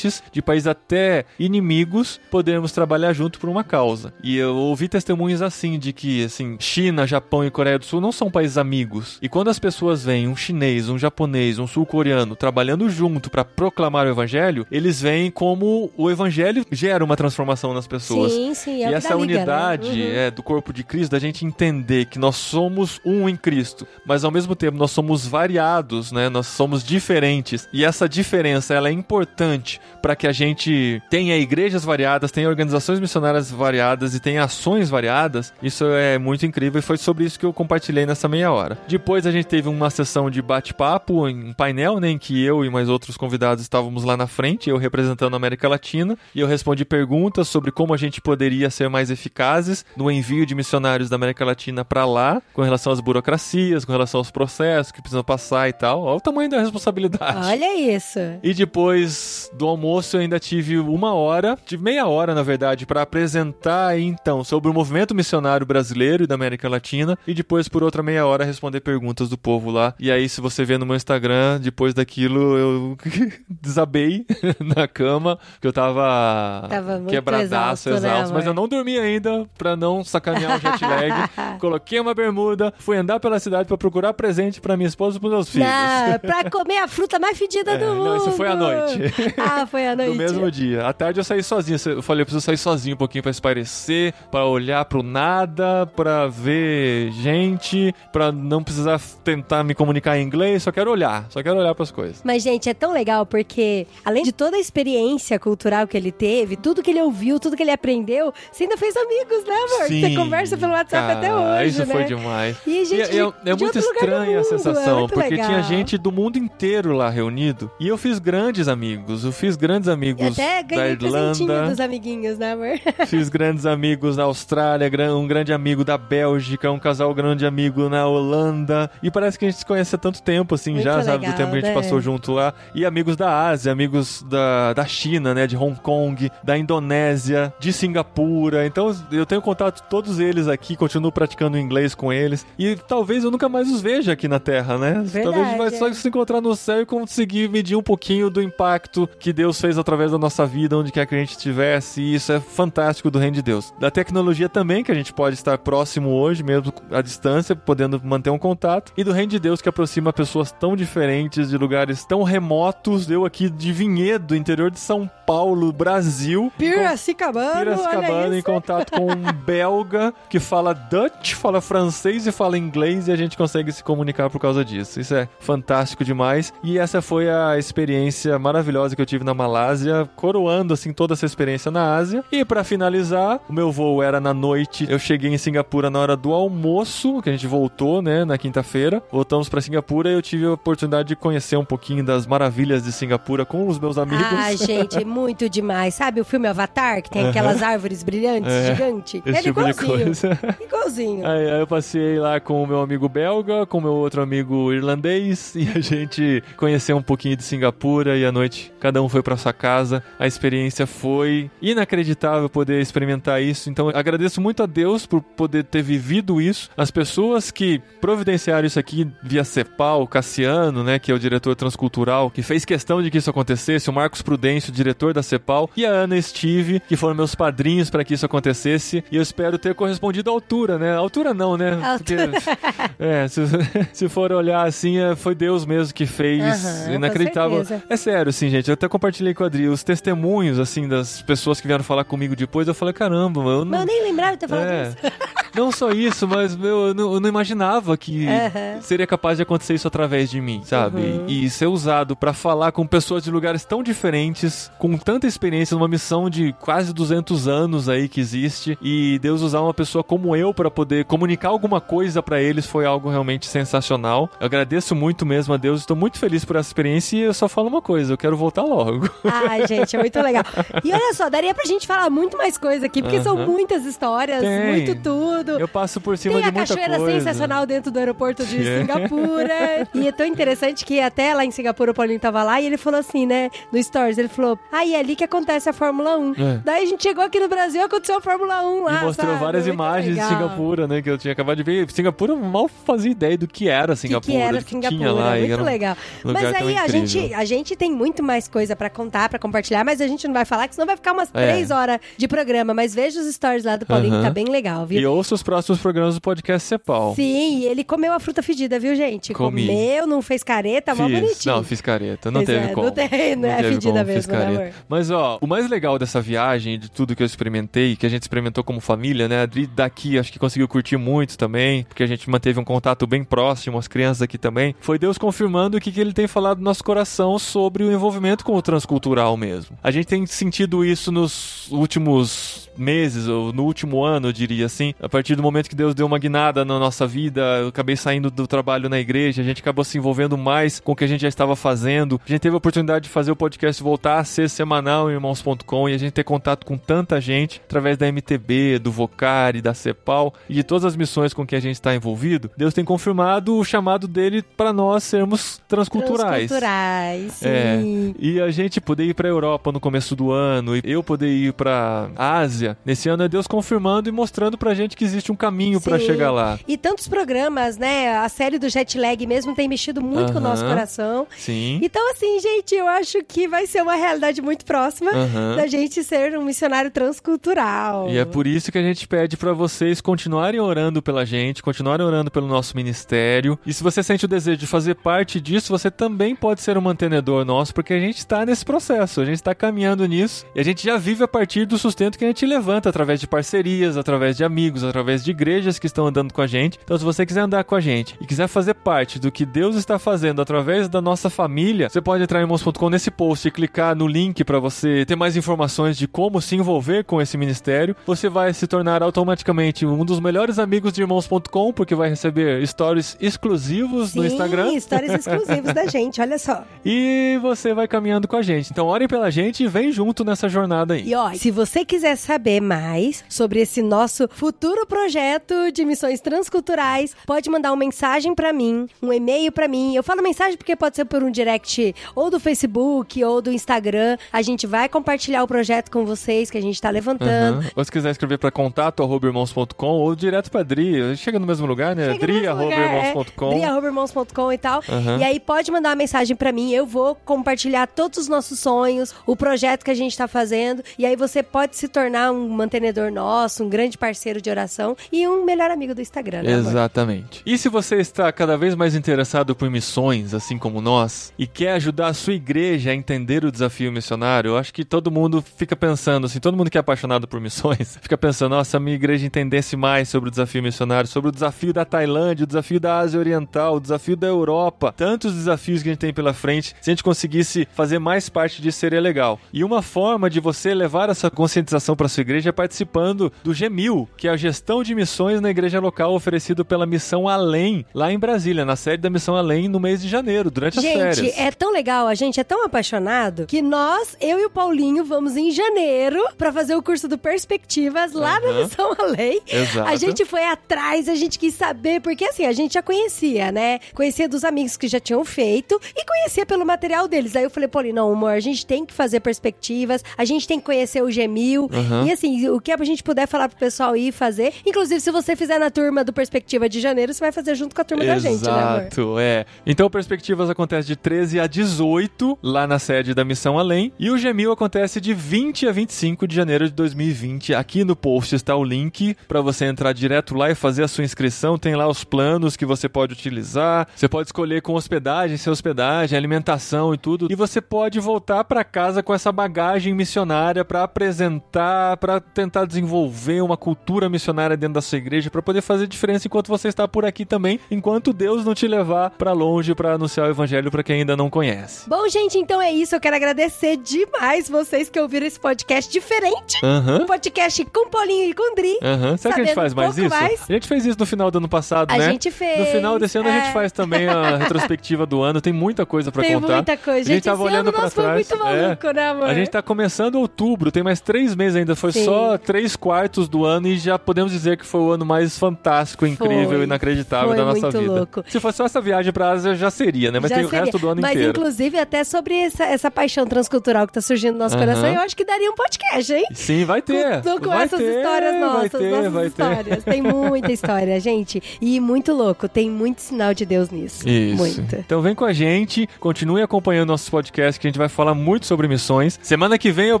de países até inimigos, podermos trabalhar junto por uma causa. E eu ouvi testemunhos assim de que, assim, China, Japão e Coreia do Sul não são países amigos. E quando as pessoas veem um chinês, um japonês, um sul-coreano trabalhando junto para proclamar o evangelho, eles veem como o evangelho gera uma transformação nas pessoas. Sim, sim, é e essa liga, né? unidade Uhum. é, do corpo de Cristo, da gente entender que nós somos um em Cristo, mas ao mesmo tempo nós somos variados, né? Nós somos diferentes. E essa diferença ela é importante para que a gente tenha igrejas variadas, tenha organizações missionárias variadas e tenha ações variadas. Isso é muito incrível e foi sobre isso que eu compartilhei nessa meia hora. Depois a gente teve uma sessão de bate-papo, um painel, né, em que eu e mais outros convidados estávamos lá na frente, eu representando a América Latina, e eu respondi perguntas sobre como a gente poderia ser mais eficazes no envio de missionários da América Latina para lá, com relação às burocracias, com relação aos processos que precisam passar e tal. Olha o tamanho da responsabilidade. Olha isso. E depois do almoço eu ainda tive uma hora, tive meia hora na verdade, para apresentar então sobre o movimento missionário brasileiro e da América Latina e depois por outra meia hora responder perguntas do povo lá. E aí se você vê no meu Instagram, depois daquilo eu desabei na cama, que eu tava, Tava quebradaço, exausto, né, exausto, mas amor? eu não dormi ainda pra não sacanear o jet lag. Coloquei uma bermuda, fui andar pela cidade pra procurar presente pra minha esposa e pros meus filhos. Não, pra comer a fruta mais fedida É, do mundo. não, isso foi à noite. Ah, foi à noite. No mesmo dia. À tarde eu saí sozinho. Eu falei, eu preciso sair sozinho um pouquinho pra espairecer, pra olhar pro nada, pra ver gente, pra não precisar tentar me comunicar em inglês. Só quero olhar, só quero olhar pras coisas. Mas, gente, é tão legal porque, além de toda a experiência cultural que ele teve, tudo que ele ouviu, tudo que ele aprendeu, você ainda fez amigos, né, amor? você conversa pelo WhatsApp cara, até hoje, Isso né? foi demais. E gente é, de- é- é de muito estranha a mundo, é sensação, muito porque legal. tinha gente do mundo inteiro lá reunido. E eu fiz grandes amigos. Eu fiz grandes E amigos até da ganhei Irlanda. dos amiguinhos, né, amor? Fiz grandes amigos na Austrália, um grande amigo da Bélgica, um casal grande amigo na Holanda. E parece que a gente se conhece há tanto tempo, assim, Muito já, sabe? legal, do tempo que a gente né? passou junto lá. E amigos da Ásia, amigos da, da China, né? De Hong Kong, da Indonésia, de Singapura. Então eu tenho contato com todos eles aqui, continuo praticando inglês com eles. E talvez eu nunca mais os veja aqui na Terra, né? Verdade, talvez a gente vai só é. se encontrar no céu e conseguir medir um pouquinho do impacto que Deus fez através da nossa vida, onde quer que a gente estivesse. E isso é fantástico do reino de Deus. Da tecnologia também, que a gente pode estar próximo hoje, mesmo à distância, podendo manter um contato. E do reino de Deus que aproxima pessoas tão diferentes, de lugares tão remotos. Eu aqui de Vinhedo, interior de São Paulo, Brasil. Piracicabana, Piracicabana em contato com um belga que fala Dutch, fala francês e fala inglês e a gente consegue se comunicar por causa disso. Isso é fantástico demais. E essa foi a experiência maravilhosa que eu tive na Malásia, coroando assim toda essa experiência na Ásia. E pra finalizar, o meu voo era na noite. Eu cheguei em Singapura na hora do almoço, que a gente voltou, né, na quinta-feira. Voltamos pra Singapura e eu tive a oportunidade de conhecer um pouquinho das maravilhas de Singapura com os meus amigos. Ah, gente, muito demais. Sabe o filme Avatar, que tem aquelas árvores brilhantes, É, gigante? Esse tipo de igualzinho. coisa. Igualzinho. Aí, aí eu passei lá com o meu amigo belga, com o meu outro amigo irlandês, e a gente conheceu um pouquinho de Singapura e à noite cada um foi pra sua casa. A experiência foi inacreditável poder experimentar isso. Então agradeço muito a Deus por poder ter vivido isso. As pessoas que providenciaram isso aqui via CEPAL, Cassiano, né, que é o diretor transcultural, que fez questão de que isso acontecesse, o Marcos Prudêncio, diretor da CEPAL, e a Ana Steve, que foram meus padrinhos para que isso acontecesse. E eu espero ter correspondido à altura, né? À altura não, né? Porque, é, se, se for olhar assim, é, foi Deus mesmo que fez. Com Inacreditável. É sério, assim, gente. Eu até compartilhei com a Adri os testemunhos, assim, das pessoas que vieram falar comigo depois. Eu falei, caramba, eu não. Mas eu nem lembrava de ter falado É. isso. Não só isso, mas meu, eu, não, eu não imaginava que Aham. seria capaz de acontecer isso através de mim, sabe? Uhum. E ser usado pra falar com pessoas de lugares tão diferentes, com tanta experiência, numa missão de quase 200 anos aí que existe, e Deus usar uma pessoa como eu pra poder comunicar alguma coisa pra eles foi algo realmente sensacional. Eu agradeço muito mesmo a Deus, estou muito feliz por essa experiência e eu só falo uma coisa, eu quero voltar logo. Ai, gente, é muito legal. E olha só, daria pra gente falar muito mais coisa aqui, porque são Aham. muitas histórias, Tem. muito tudo. Eu passo por cima Tem de a muita cachoeira coisa. sensacional dentro do aeroporto de É. Singapura. E é tão interessante que até lá em Singapura o Paulinho tava lá e ele falou assim, né? No Stories, ele falou: Ah, e é ali que acontece a Fórmula 1. É. Daí a gente chegou aqui no Brasil e aconteceu a Fórmula 1 lá. E mostrou sabe? várias Muito imagens legal. de Singapura, né? Que eu tinha acabado de ver. Singapura eu mal fazia ideia do que era Que, Singapura, que era do que Singapura, tinha lá. muito legal. Mas aí a gente, a gente tem muito mais coisa pra contar, pra compartilhar, mas a gente não vai falar, que senão vai ficar umas É. três horas de programa. Mas veja os stories lá do Paulinho, Aham. tá bem legal, viu? E ouça os próximos programas do podcast Cepal. Sim, e ele comeu a fruta fedida, viu, gente? Comi. Comeu, não fez careta, mó bonitinho. Não, fiz careta. Não Pois teve é, como. não tem, não é teve fedida como, mesmo, fiz né, careta. amor? Mas, ó, o mais legal dessa viagem, de tudo que eu experimentei, que a gente experimentou como família, né? A Adri daqui acho que conseguiu curtir muito também, porque a gente manteve um contato bem próximo, as crianças aqui também. Foi Deus confirmando o que, que ele tem falado no nosso coração sobre o envolvimento com o transcultural mesmo. A gente tem sentido isso nos últimos meses, ou no último ano, eu diria assim, a partir do momento que Deus deu uma guinada na nossa vida, eu acabei saindo do trabalho na igreja, a gente acabou se envolvendo mais com o que a gente já estava fazendo. A gente teve a oportunidade de fazer o podcast voltar a ser semanal em irmãos.com e a gente ter contato com tanta gente através da MTB, do Vocari, da Cepal e de todas as missões com que a gente está envolvido. Deus tem confirmado o chamado dele para nós sermos transculturais. Transculturais, É, sim. e a gente poder ir pra Europa no começo do ano, e eu poder ir pra Ásia nesse ano é Deus confirmando e mostrando pra gente que existe um caminho Sim. chegar lá. E tantos programas, né? A série do jet lag mesmo tem mexido muito com o nosso coração. Sim. Então, assim, gente, eu acho que vai ser uma realidade muito próxima da gente ser um missionário transcultural. E é por isso que a gente pede pra vocês continuarem orando pela gente, continuarem orando pelo nosso ministério. E se você sente o desejo de fazer parte disso, você também pode ser um mantenedor nosso, porque a gente está nesse processo, a gente está caminhando nisso e a gente já vive a partir do sustento que a gente levanta através de parcerias, através de amigos, através de igrejas que estão andando com a gente. Então, se você quiser andar com a gente e quiser fazer parte do que Deus está fazendo através da nossa família, você pode entrar em irmãos.com nesse post e clicar no link para você ter mais informações de como se envolver com esse ministério. Você vai se tornar automaticamente um dos melhores amigos de irmãos.com, porque vai receber stories exclusivos Sim, no Instagram. histórias exclusivas da gente, olha só. E você vai caminhando com a gente. Então, orem pela gente e vem junto nessa jornada aí. E ó, se você quiser saber mais sobre esse nosso futuro projeto de missões transculturais, pode mandar uma mensagem pra mim, um e-mail pra mim. Eu falo mensagem porque pode ser por um direct ou do Facebook ou do Instagram. A gente vai compartilhar o projeto com vocês que a gente tá levantando. Aham. Ou se quiser escrever para contato arroba irmãos.com ou direto para Dri, chega no mesmo lugar, né? Chega no Dri mesmo arroba lugar, é, dri@irmãos.com e tal. Aham. E aí pode mandar uma mensagem pra mim, eu vou compartilhar todos os nossos sonhos, o projeto que a gente tá fazendo, e aí você pode se tornar um mantenedor nosso, um grande parceiro de oração e um melhor amigo do Instagram, né? Exatamente. E se você está cada vez mais interessado por missões, assim como nós, e quer ajudar a sua igreja a entender o desafio missionário, eu acho que todo mundo fica pensando, assim, todo mundo que é apaixonado por missões, fica pensando, nossa, minha igreja entendesse mais sobre o desafio missionário, sobre o desafio da Tailândia, o desafio da Ásia Oriental, o desafio da Europa, tantos desafios que a gente tem pela frente, se a gente conseguisse fazer mais parte disso seria legal. E uma forma de você levar essa conscientização para sua igreja é participando do G1000, que é a gestão de missões na igreja local oferecido pela Missão Além, lá em Brasília, na sede da Missão Além, no mês de janeiro, durante as Gente, férias. é tão legal, a gente é tão apaixonado que nós, eu e o Paulinho, vamos em janeiro pra fazer o curso do Perspectivas lá na Aham. Missão Além. Exato. A gente foi atrás, a gente quis saber, porque assim, a gente já conhecia, né? Conhecia dos amigos que já tinham feito e conhecia pelo material deles. Aí eu falei, Paulinho, não, amor, a gente tem que fazer perspectivas, a gente tem que conhecer o G1000. Aham. E assim, o que a gente puder falar pro pessoal ir fazer. Inclusive, se você fizer na turma do Perspectiva de janeiro, você vai fazer junto com a turma da gente, né, amor? Exato, é. Então, Perspectivas acontece de 13 a 18, lá na sede da Missão Além. E o G1000 acontece de 20 a 25 de janeiro de 2020. Aqui no post está o link para você entrar direto lá e fazer a sua inscrição. Tem lá os planos que você pode utilizar. Você pode escolher com hospedagem, sem hospedagem, alimentação e tudo. E você pode voltar para casa com essa bagagem missionária para apresentar, para tentar desenvolver uma cultura missionária dentro da sua igreja para poder fazer diferença enquanto você está por aqui também, enquanto Deus não te levar para longe para anunciar o evangelho para quem ainda não conhece. Bom, gente, então é isso. Eu quero agradecer demais vocês que ouviram esse podcast diferente. Aham. Um podcast com Paulinho e com Dri. Aham. Será que a gente faz mais isso? mais. A gente fez isso no final do ano passado, A né? gente fez. No final desse ano a gente é. faz também a retrospectiva do ano. Tem muita coisa pra Tem contar. muita coisa. A gente Gente, tava olhando ano pra nosso foi trás. muito É. maluco, né, amor? A gente tá começando outubro, tem mais três meses ainda. Foi Sim. só três quartos do ano e já podemos dizer que foi o ano mais fantástico, incrível, Foi. inacreditável Foi da nossa muito vida. louco. Se fosse só essa viagem pra Ásia, já seria, né? Mas Já tem o seria. resto do ano Mas, inteiro. inclusive, até sobre essa, essa paixão transcultural que tá surgindo no nosso Aham. coração, eu acho que daria um podcast, hein? Sim, vai ter. Com, com vai essas ter, histórias nossas, ter, nossas vai ter. histórias. Tem muita história, gente. E muito louco. Tem muito sinal de Deus nisso. Isso. Muito. Então vem com a gente, continue acompanhando nossos podcasts, que a gente vai falar muito sobre missões. Semana que vem é o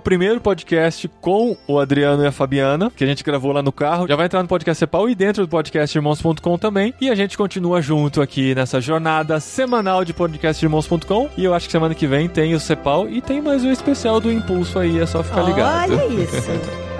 primeiro podcast com o Adriano e a Fabiana, que a gente gravou lá no carro. Já vai entrar no podcast Cepal e dentro do podcast irmãos.com também. E a gente continua junto aqui nessa jornada semanal de podcast irmãos.com. E eu acho que semana que vem tem o Cepal e tem mais um especial do Impulso aí, é só ficar ligado. Olha isso.